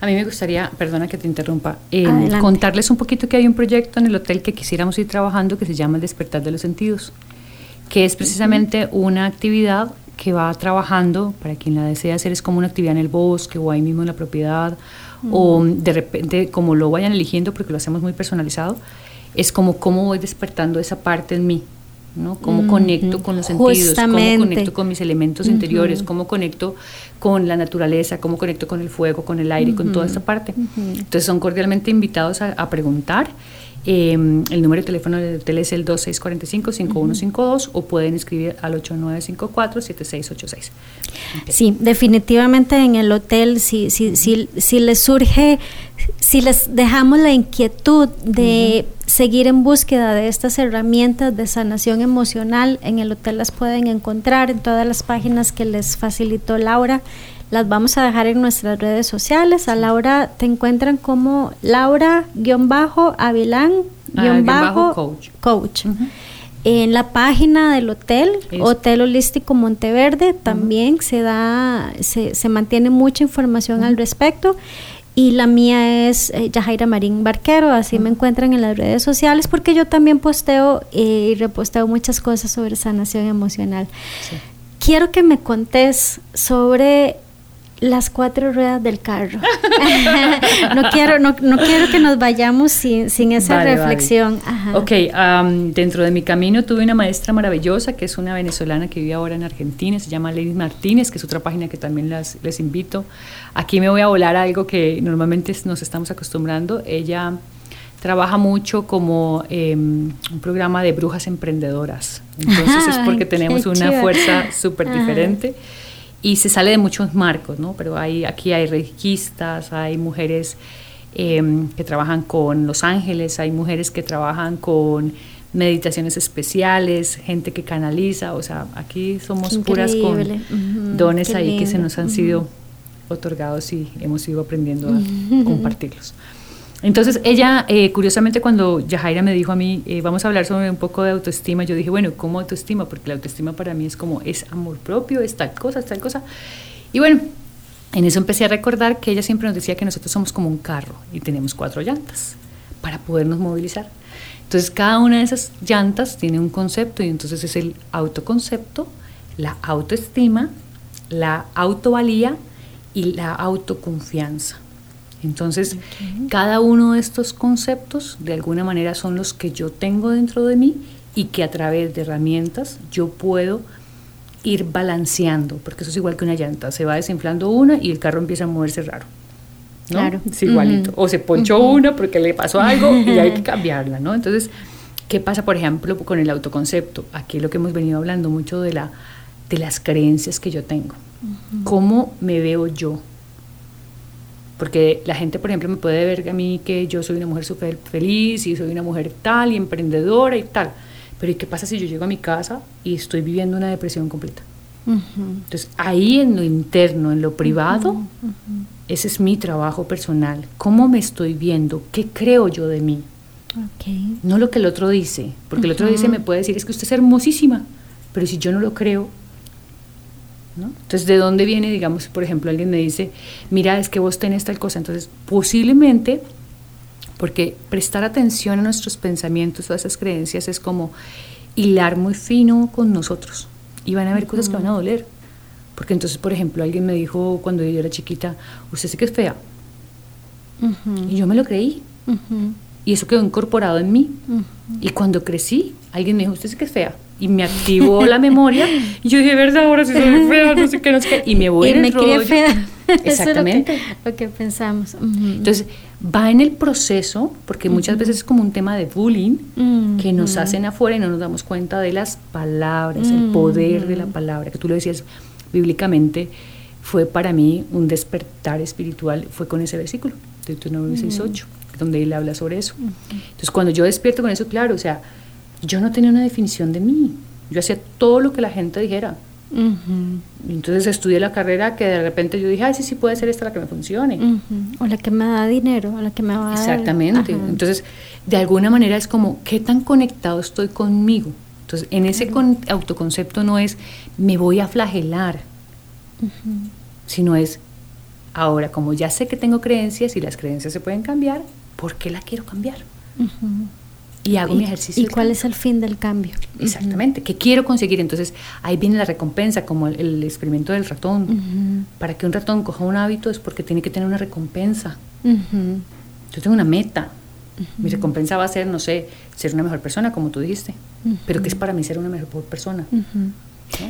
a mí me gustaría, perdona que te interrumpa, eh, contarles un poquito que hay un proyecto en el hotel que quisiéramos ir trabajando que se llama el Despertar de los Sentidos, que es precisamente una actividad que va trabajando, para quien la desea hacer, es como una actividad en el bosque o ahí mismo en la propiedad, o de repente, como lo vayan eligiendo, porque lo hacemos muy personalizado, es como cómo voy despertando esa parte en mí, ¿no? Cómo conecto con los sentidos, cómo conecto con mis elementos interiores, cómo conecto con la naturaleza, cómo conecto con el fuego, con el aire, con toda esta parte. Entonces son cordialmente invitados a, preguntar. Em, el número de teléfono del hotel es el 2645-5152 o pueden escribir al 8954-7686. Sí, definitivamente en el hotel, si, si, si, si les surge si les dejamos la inquietud de seguir en búsqueda de estas herramientas de sanación emocional, en el hotel las pueden encontrar en todas las páginas que les facilitó Laura. Las vamos a dejar en nuestras redes sociales. A Laura te encuentran como Laura-Avilán-Coach. En la página del hotel, Hotel Holístico Monteverde, también se da, se, se mantiene mucha información al respecto. Y la mía es eh, Yajaira Marín Barquero, así me encuentran en las redes sociales porque yo también posteo eh, y reposteo muchas cosas sobre sanación emocional. Quiero que me contes sobre las cuatro ruedas del carro. (laughs) no, quiero, no, no, quiero que nos vayamos sin, sin esa reflexión. Ok, dentro de mi camino tuve una maestra maravillosa que es una venezolana que vive ahora en Argentina, se llama Lady Martínez, que es otra página que también las, les invito. Aquí me voy a volar algo que normalmente nos estamos acostumbrando. Ella trabaja mucho como em, un programa de brujas emprendedoras. (laughs) Entonces es porque tenemos una fuerza súper diferente y se sale de muchos marcos, ¿no? Pero hay, aquí hay reikistas, hay mujeres em, que trabajan con los ángeles, hay mujeres que trabajan con meditaciones especiales, gente que canaliza, o sea, aquí somos puras con dones ahí que se nos han sido otorgados y hemos ido aprendiendo a (laughs) compartirlos. Entonces ella, eh, curiosamente cuando Yajaira me dijo a mí, eh, vamos a hablar sobre un poco de autoestima, yo dije, bueno, ¿cómo autoestima? Porque la autoestima para mí es como, es amor propio, es tal cosa, es tal cosa. Y bueno, en eso empecé a recordar que ella siempre nos decía que nosotros somos como un carro y tenemos cuatro llantas para podernos movilizar. Entonces cada una de esas llantas tiene un concepto y entonces es el autoconcepto, la autoestima, la autovalía y la autoconfianza. Entonces, cada uno de estos conceptos de alguna manera son los que yo tengo dentro de mí y que a través de herramientas yo puedo ir balanceando, porque eso es igual que una llanta, se va desinflando una y el carro empieza a moverse raro. Claro. Es igualito. O se ponchó una porque le pasó algo y hay que (laughs) cambiarla, ¿no? Entonces, ¿qué pasa, por ejemplo, con el autoconcepto? Aquí es lo que hemos venido hablando mucho de, la, de las creencias que yo tengo. ¿Cómo me veo yo? Porque la gente, por ejemplo, me puede ver a mí que yo soy una mujer súper feliz y soy una mujer tal y emprendedora y tal. Pero ¿y qué pasa si yo llego a mi casa y estoy viviendo una depresión completa? Entonces, ahí en lo interno, en lo privado, ese es mi trabajo personal. ¿Cómo me estoy viendo? ¿Qué creo yo de mí? No lo que el otro dice, porque el otro dice me puede decir es que usted es hermosísima, pero si yo no lo creo, ¿no? Entonces, ¿de dónde viene, digamos, por ejemplo, alguien me dice, mira, es que vos tenés tal cosa? Entonces, posiblemente, porque prestar atención a nuestros pensamientos o a esas creencias es como hilar muy fino con nosotros y van a haber cosas que van a doler. Porque entonces, por ejemplo, alguien me dijo cuando yo era chiquita, usted sí que es fea. Y yo me lo creí. Y eso quedó incorporado en mí. Y cuando crecí, alguien me dijo, usted sí que es fea. Y me activó la (laughs) memoria. Y yo dije, verdad, ahora sí soy fea, no sé qué, no sé qué. Y me voy y en me el rollo. fea. Exactamente. (laughs) Eso es lo, que, lo que pensamos. Entonces, va en el proceso, porque muchas veces es como un tema de bullying que nos hacen afuera y no nos damos cuenta de las palabras, el poder de la palabra, que tú lo decías bíblicamente, fue para mí un despertar espiritual, fue con ese versículo, de Deuteronomio 6.8, donde él habla sobre eso. Entonces, cuando yo despierto con eso, claro, o sea, yo no tenía una definición de mí, yo hacía todo lo que la gente dijera. Entonces estudié la carrera que de repente yo dije, ay, sí, sí puede ser esta la que me funcione. O la que me da dinero, o la que me va a. Exactamente. Entonces, de alguna manera es como, ¿qué tan conectado estoy conmigo? Entonces, en ese con- autoconcepto no es, me voy a flagelar, sino es, ahora, como ya sé que tengo creencias y las creencias se pueden cambiar, ¿por qué la quiero cambiar? Y hago mi ejercicio. ¿Y cuál cambio. es el fin del cambio? Exactamente, ¿qué quiero conseguir? Entonces ahí viene la recompensa, como el, el experimento del ratón. Para que un ratón coja un hábito es porque tiene que tener una recompensa. Yo tengo una meta. Mi recompensa va a ser, no sé, ser una mejor persona, como tú dijiste. Pero ¿qué es para mí ser una mejor persona?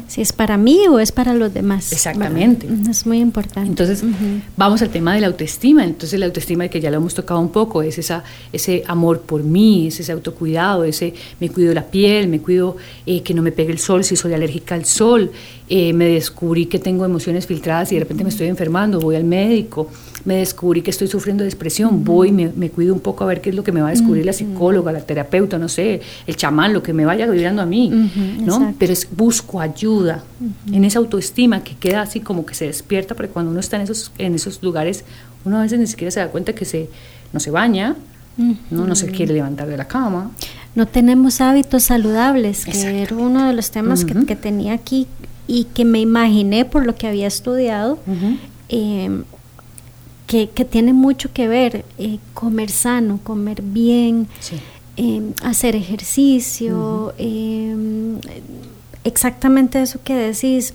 Si es para mí o es para los demás. Exactamente. ¿verdad? Es muy importante. Entonces, Ujú. vamos al tema de la autoestima. Entonces, la autoestima, que ya lo hemos tocado un poco, es esa, ese amor por mí, es ese autocuidado, ese me cuido la piel, me cuido eh, que no me pegue el sol si soy alérgica al sol, eh, me descubrí que tengo emociones filtradas y de repente me estoy enfermando, voy al médico, me descubrí que estoy sufriendo de depresión, voy, me, me cuido un poco a ver qué es lo que me va a descubrir la psicóloga, la terapeuta, no sé, el chamán, lo que me vaya vibrando a mí, Ujú, ¿no? exacto. Pero es busco ayuda en esa autoestima que queda así como que se despierta, porque cuando uno está en esos, en esos lugares, uno a veces ni siquiera se da cuenta que se, no se baña, ¿no? no se quiere levantar de la cama. No tenemos hábitos saludables, que era uno de los temas que- que, tenía aquí y que me imaginé por lo que había estudiado, eh, que, que tiene mucho que ver eh, comer sano, comer bien, Sí. eh, hacer ejercicio, eh, exactamente eso que decís,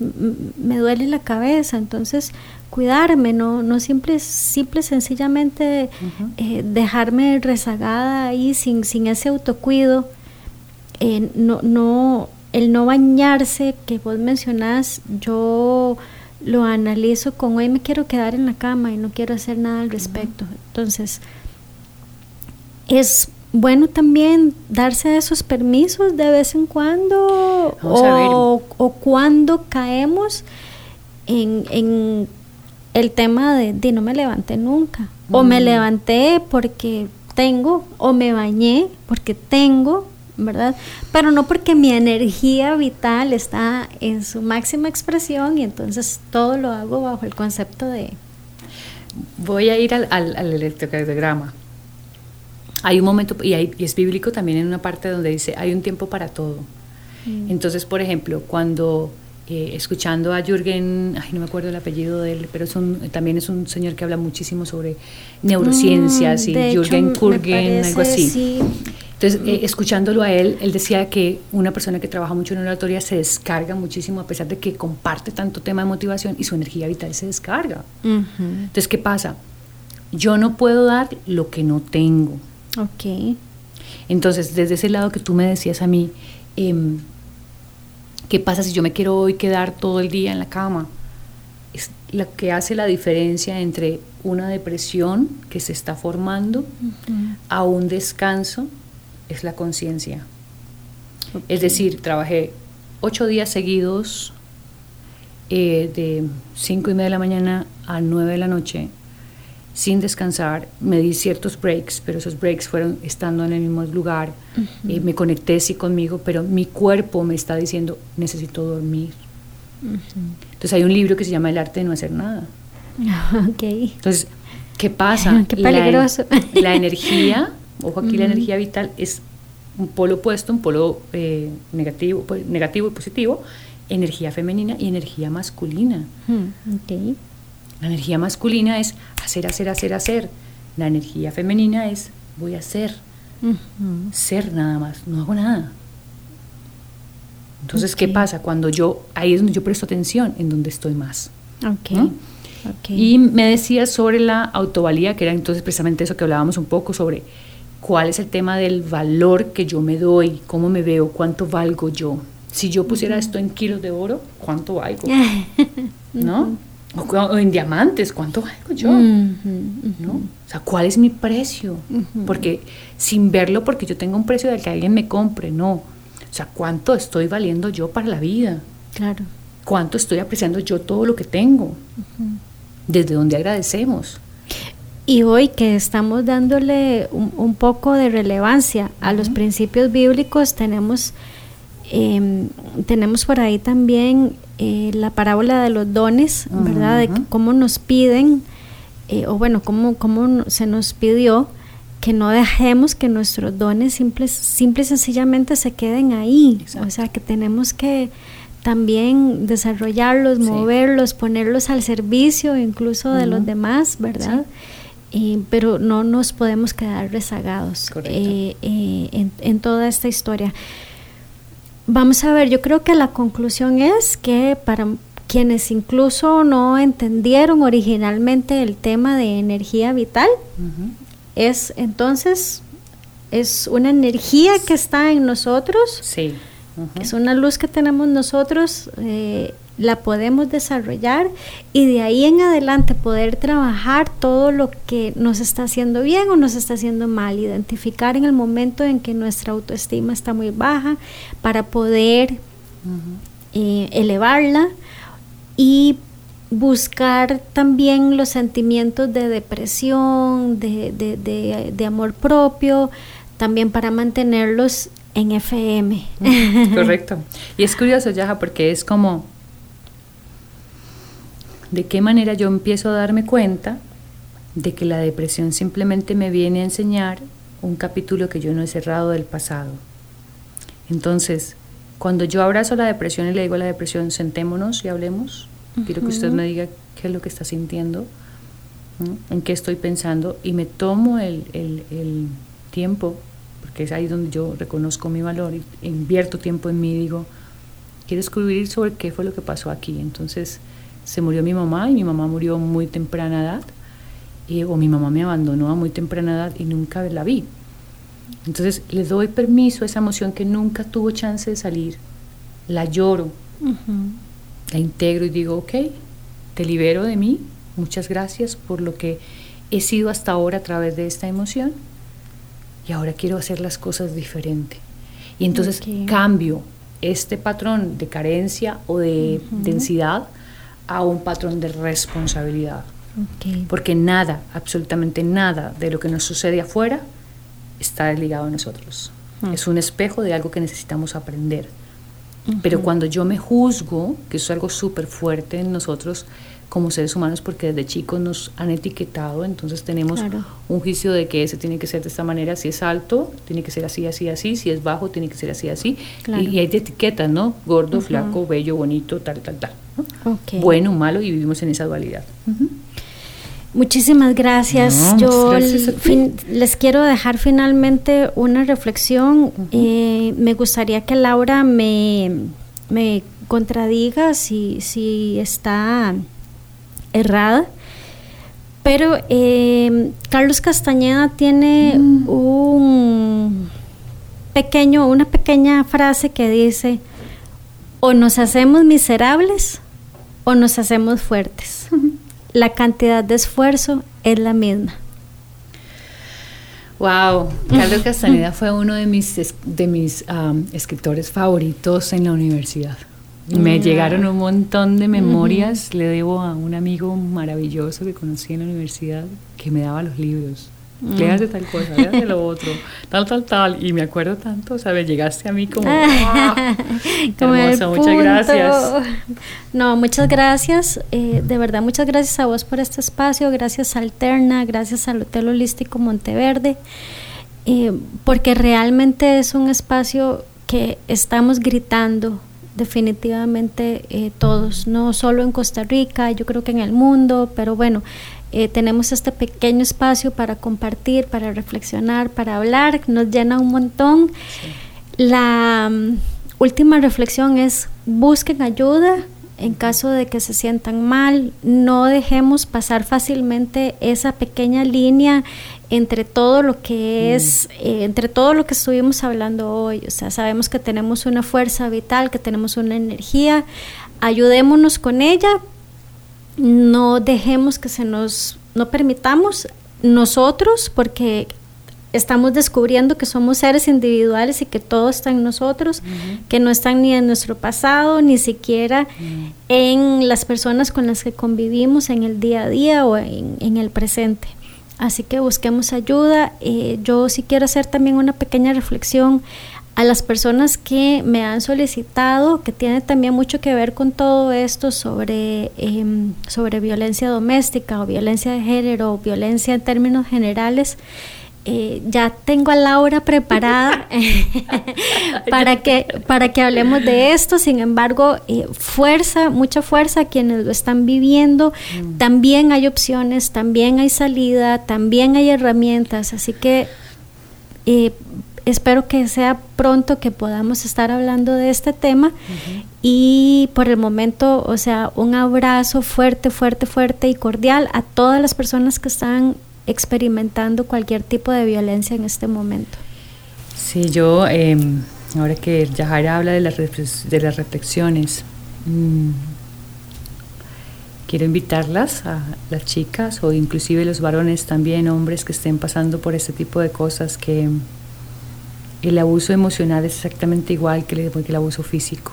me duele la cabeza, entonces cuidarme, no, no simple, simple sencillamente eh, dejarme rezagada ahí sin, sin ese autocuido, eh, no, no, el no bañarse que vos mencionás, yo lo analizo con hoy me quiero quedar en la cama y no quiero hacer nada al respecto. Entonces, es bueno también darse esos permisos de vez en cuando o, o cuando caemos en, en el tema de, de no me levanté nunca o me Mm. levanté porque tengo o me bañé porque tengo, ¿verdad? Pero no porque mi energía vital está en su máxima expresión y entonces todo lo hago bajo el concepto de... Voy a ir al, al, al electrocardiograma. Hay un momento, y, hay- y es bíblico también en una parte donde dice, hay un tiempo para todo. Entonces, por ejemplo, cuando eh, escuchando a Jürgen, ay, no me acuerdo el apellido de él, pero es un- también es un señor que habla muchísimo sobre neurociencias Mm, y Jürgen Kurgen, algo así. sí. Entonces, eh, escuchándolo a él, él decía que una persona que trabaja mucho en oratoria se descarga muchísimo a pesar de que comparte tanto tema de motivación y su energía vital se descarga. Entonces, ¿qué pasa? Yo no puedo dar lo que no tengo. Ok. Entonces, desde ese lado que tú me decías a mí, em, ¿qué pasa si yo me quiero hoy quedar todo el día en la cama? Es lo que hace la diferencia entre una depresión que se está formando a un descanso es la conciencia. Es decir, trabajé ocho días seguidos eh, de cinco y media de la mañana a nueve de la noche sin descansar, me di ciertos breaks, pero esos breaks fueron estando en el mismo lugar, eh, me conecté sí conmigo, pero mi cuerpo me está diciendo, necesito dormir. Entonces hay un libro que se llama El arte de no hacer nada. (laughs) Okay. Entonces, ¿qué pasa? (laughs) Qué peligroso. La, energía, (laughs) ojo aquí, la energía vital es un polo opuesto, un polo eh, negativo, pues, negativo y positivo, energía femenina y energía masculina. Okay. La energía masculina es hacer, hacer, hacer, hacer. La energía femenina es voy a hacer. Ser nada más, no hago nada. Entonces, ¿qué pasa? Cuando yo, ahí es donde yo presto atención, en donde estoy más. Okay. Y me decía sobre la autovalía, que era entonces precisamente eso que hablábamos un poco sobre cuál es el tema del valor que yo me doy, cómo me veo, cuánto valgo yo. Si yo pusiera esto en kilos de oro, ¿cuánto valgo? (laughs) ¿No? o, en diamantes, ¿cuánto valgo yo? ¿No? O sea, ¿cuál es mi precio? Porque sin verlo, porque yo tengo un precio del que alguien me compre, no. O sea, ¿cuánto estoy valiendo yo para la vida? Claro. ¿Cuánto estoy apreciando yo todo lo que tengo? Desde donde agradecemos. Y hoy que estamos dándole un, poco de relevancia a los principios bíblicos, tenemos, em, tenemos por ahí también eh, la parábola de los dones, ¿verdad? De cómo nos piden, eh, o bueno, cómo, cómo se nos pidió que no dejemos que nuestros dones simple, simple y sencillamente se queden ahí. O sea, que tenemos que también desarrollarlos, moverlos, ponerlos al servicio incluso de los demás, ¿verdad? Eh, pero no nos podemos quedar rezagados en, en, toda esta historia. Vamos a ver, yo creo que la conclusión es que para quienes incluso no entendieron originalmente el tema de energía vital, es entonces, es una energía que está en nosotros. Sí. Es una luz que tenemos nosotros. La podemos desarrollar y de ahí en adelante poder trabajar todo lo que nos está haciendo bien o nos está haciendo mal, identificar en el momento en que nuestra autoestima está muy baja para poder eh, elevarla y buscar también los sentimientos de depresión, de, de, de amor propio, también para mantenerlos en FM. Correcto. Y es curioso, Yaja, porque es como de qué manera yo empiezo a darme cuenta de que la depresión simplemente me viene a enseñar un capítulo que yo no he cerrado del pasado. Entonces, cuando yo abrazo la depresión y le digo a la depresión, sentémonos y hablemos, quiero que usted me diga qué es lo que está sintiendo, en qué estoy pensando, y me tomo el, el, tiempo, porque es ahí donde yo reconozco mi valor y invierto tiempo en mí, digo, quiero escribir sobre qué fue lo que pasó aquí. Entonces, se murió mi mamá y mi mamá murió muy temprana edad, y, o mi mamá me abandonó a muy temprana edad y nunca la vi. Entonces le doy permiso a esa emoción que nunca tuvo chance de salir, la lloro, la integro y digo, ok, te libero de mí, muchas gracias por lo que he sido hasta ahora a través de esta emoción. Y ahora quiero hacer las cosas diferente. Y entonces cambio este patrón de carencia o de densidad a un patrón de responsabilidad. Porque nada, absolutamente nada de lo que nos sucede afuera está ligado a nosotros. Hmm. Es un espejo de algo que necesitamos aprender. Pero cuando yo me juzgo, que eso es algo súper fuerte en nosotros como seres humanos, porque desde chicos nos han etiquetado, entonces tenemos un juicio de que ese tiene que ser de esta manera, si es alto, tiene que ser así, así, así, si es bajo, tiene que ser así, así. Y, hay etiquetas, ¿no? Gordo, flaco, bello, bonito, tal, tal, tal bueno, malo y vivimos en esa dualidad. Muchísimas gracias. Yo les quiero dejar finalmente una reflexión. Eh, me gustaría que Laura me, me contradiga si, si está errada. Pero eh, Carlos Castañeda tiene mm. un pequeño, una pequeña frase que dice, o nos hacemos miserables o nos hacemos fuertes. La cantidad de esfuerzo es la misma. Wow, Carlos (laughs) Castaneda fue uno de mis, de mis escritores favoritos en la universidad. Me llegaron un montón de memorias, le debo a un amigo maravilloso que conocí en la universidad que me daba los libros. Léase tal cosa, léase lo otro, tal, tal, tal. Y me acuerdo tanto, ¿sabes? Llegaste a mí como, ¡ah! (laughs) Como el hermoso, muchas gracias. No, muchas gracias. eh, de verdad, muchas gracias a vos por este espacio. Gracias a Alterna, gracias al Hotel Holístico Monteverde. eh, porque realmente es un espacio que estamos gritando definitivamente eh, todos, no solo en Costa Rica, yo creo que en el mundo, pero bueno, eh, tenemos este pequeño espacio para compartir, para reflexionar, para hablar, nos llena un montón. La mm, última reflexión es busquen ayuda en caso de que se sientan mal, no dejemos pasar fácilmente esa pequeña línea entre todo lo que es, eh, entre todo lo que estuvimos hablando hoy. O sea, sabemos que tenemos una fuerza vital, que tenemos una energía, ayudémonos con ella, no dejemos que se nos, no permitamos nosotros, porque estamos descubriendo que somos seres individuales y que todo está en nosotros, que no están ni en nuestro pasado, ni siquiera en las personas con las que convivimos en el día a día o en, en el presente. Así que busquemos ayuda. Eh, yo sí quiero hacer también una pequeña reflexión a las personas que me han solicitado, que tiene también mucho que ver con todo esto sobre, em, sobre violencia doméstica o violencia de género o violencia en términos generales. Eh, ya tengo a Laura preparada (laughs) (laughs) para, que, para que hablemos de esto. Sin embargo, eh, fuerza, mucha fuerza a quienes lo están viviendo. También hay opciones, también hay salida, también hay herramientas. Así que eh, espero que sea pronto que podamos estar hablando de este tema. Y por el momento, o sea, un abrazo fuerte, fuerte, fuerte y cordial a todas las personas que están experimentando cualquier tipo de violencia en este momento. Sí, yo, eh, ahora que Yajaira habla de las, de las reflexiones, mmm, quiero invitarlas a las chicas o inclusive los varones también, hombres que estén pasando por este tipo de cosas, que el abuso emocional es exactamente igual que el, que el abuso físico.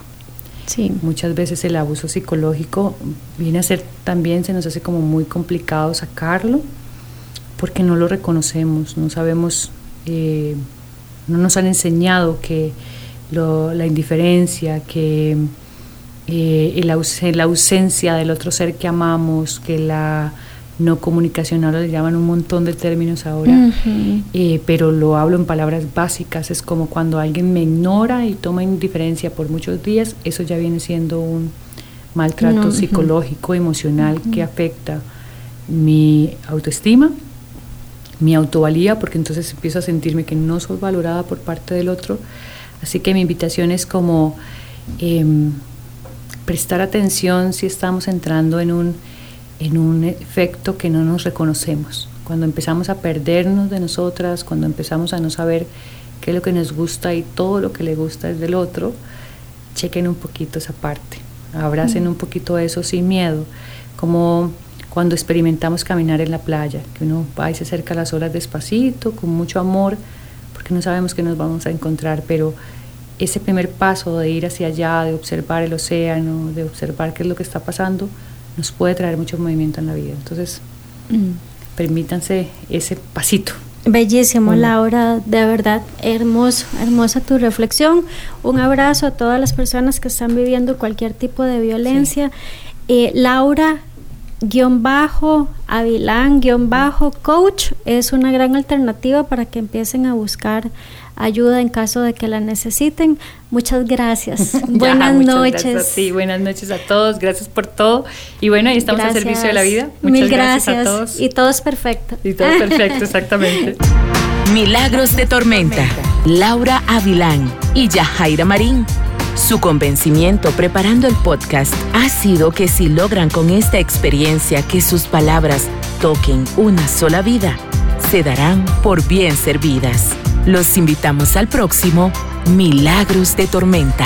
Sí. Muchas veces el abuso psicológico viene a ser también, se nos hace como muy complicado sacarlo porque no lo reconocemos, no sabemos, eh, no nos han enseñado que lo, la indiferencia, que eh, el aus la ausencia del otro ser que amamos, que la no comunicación, ahora le llaman un montón de términos ahora, uh -huh. eh, pero lo hablo en palabras básicas, es como cuando alguien me ignora y toma indiferencia por muchos días, eso ya viene siendo un maltrato no, uh -huh. emocional uh -huh. que afecta mi autoestima, mi autovalía, porque entonces empiezo a sentirme que no soy valorada por parte del otro. Así que mi invitación es como eh, prestar atención si estamos entrando en un, en un efecto que no nos reconocemos. Cuando empezamos a perdernos de nosotras, cuando empezamos a no saber qué es lo que nos gusta y todo lo que le gusta es del otro, chequen un poquito esa parte, abracen un poquito eso sin miedo, como cuando experimentamos caminar en la playa, que uno va y se acerca a las olas despacito, con mucho amor, porque no sabemos qué nos vamos a encontrar, pero ese primer paso de ir hacia allá, de observar el océano, de observar qué es lo que está pasando, nos puede traer mucho movimiento en la vida. Entonces, mm. permítanse ese pasito. Bellísimo, Hola. Laura, de verdad, hermoso, hermosa tu reflexión. Un abrazo a todas las personas que están viviendo cualquier tipo de violencia. Sí. Eh, Laura, guion bajo, Avilán, guion bajo, coach, es una gran alternativa para que empiecen a buscar ayuda en caso de que la necesiten. Muchas gracias. (laughs) ya, buenas muchas noches. Gracias a ti. Buenas noches a todos. Gracias por todo. Y bueno, ahí estamos gracias. al servicio de la vida. Muchas Mil gracias. gracias. a todos. Y todo es perfecto. Y todo es perfecto, exactamente. (laughs) Milagros de Tormenta. Laura Avilán y Yajaira Marín. Su convencimiento preparando el podcast ha sido que si logran con esta experiencia que sus palabras toquen una sola vida, se darán por bien servidas. Los invitamos al próximo Milagros de Tormenta.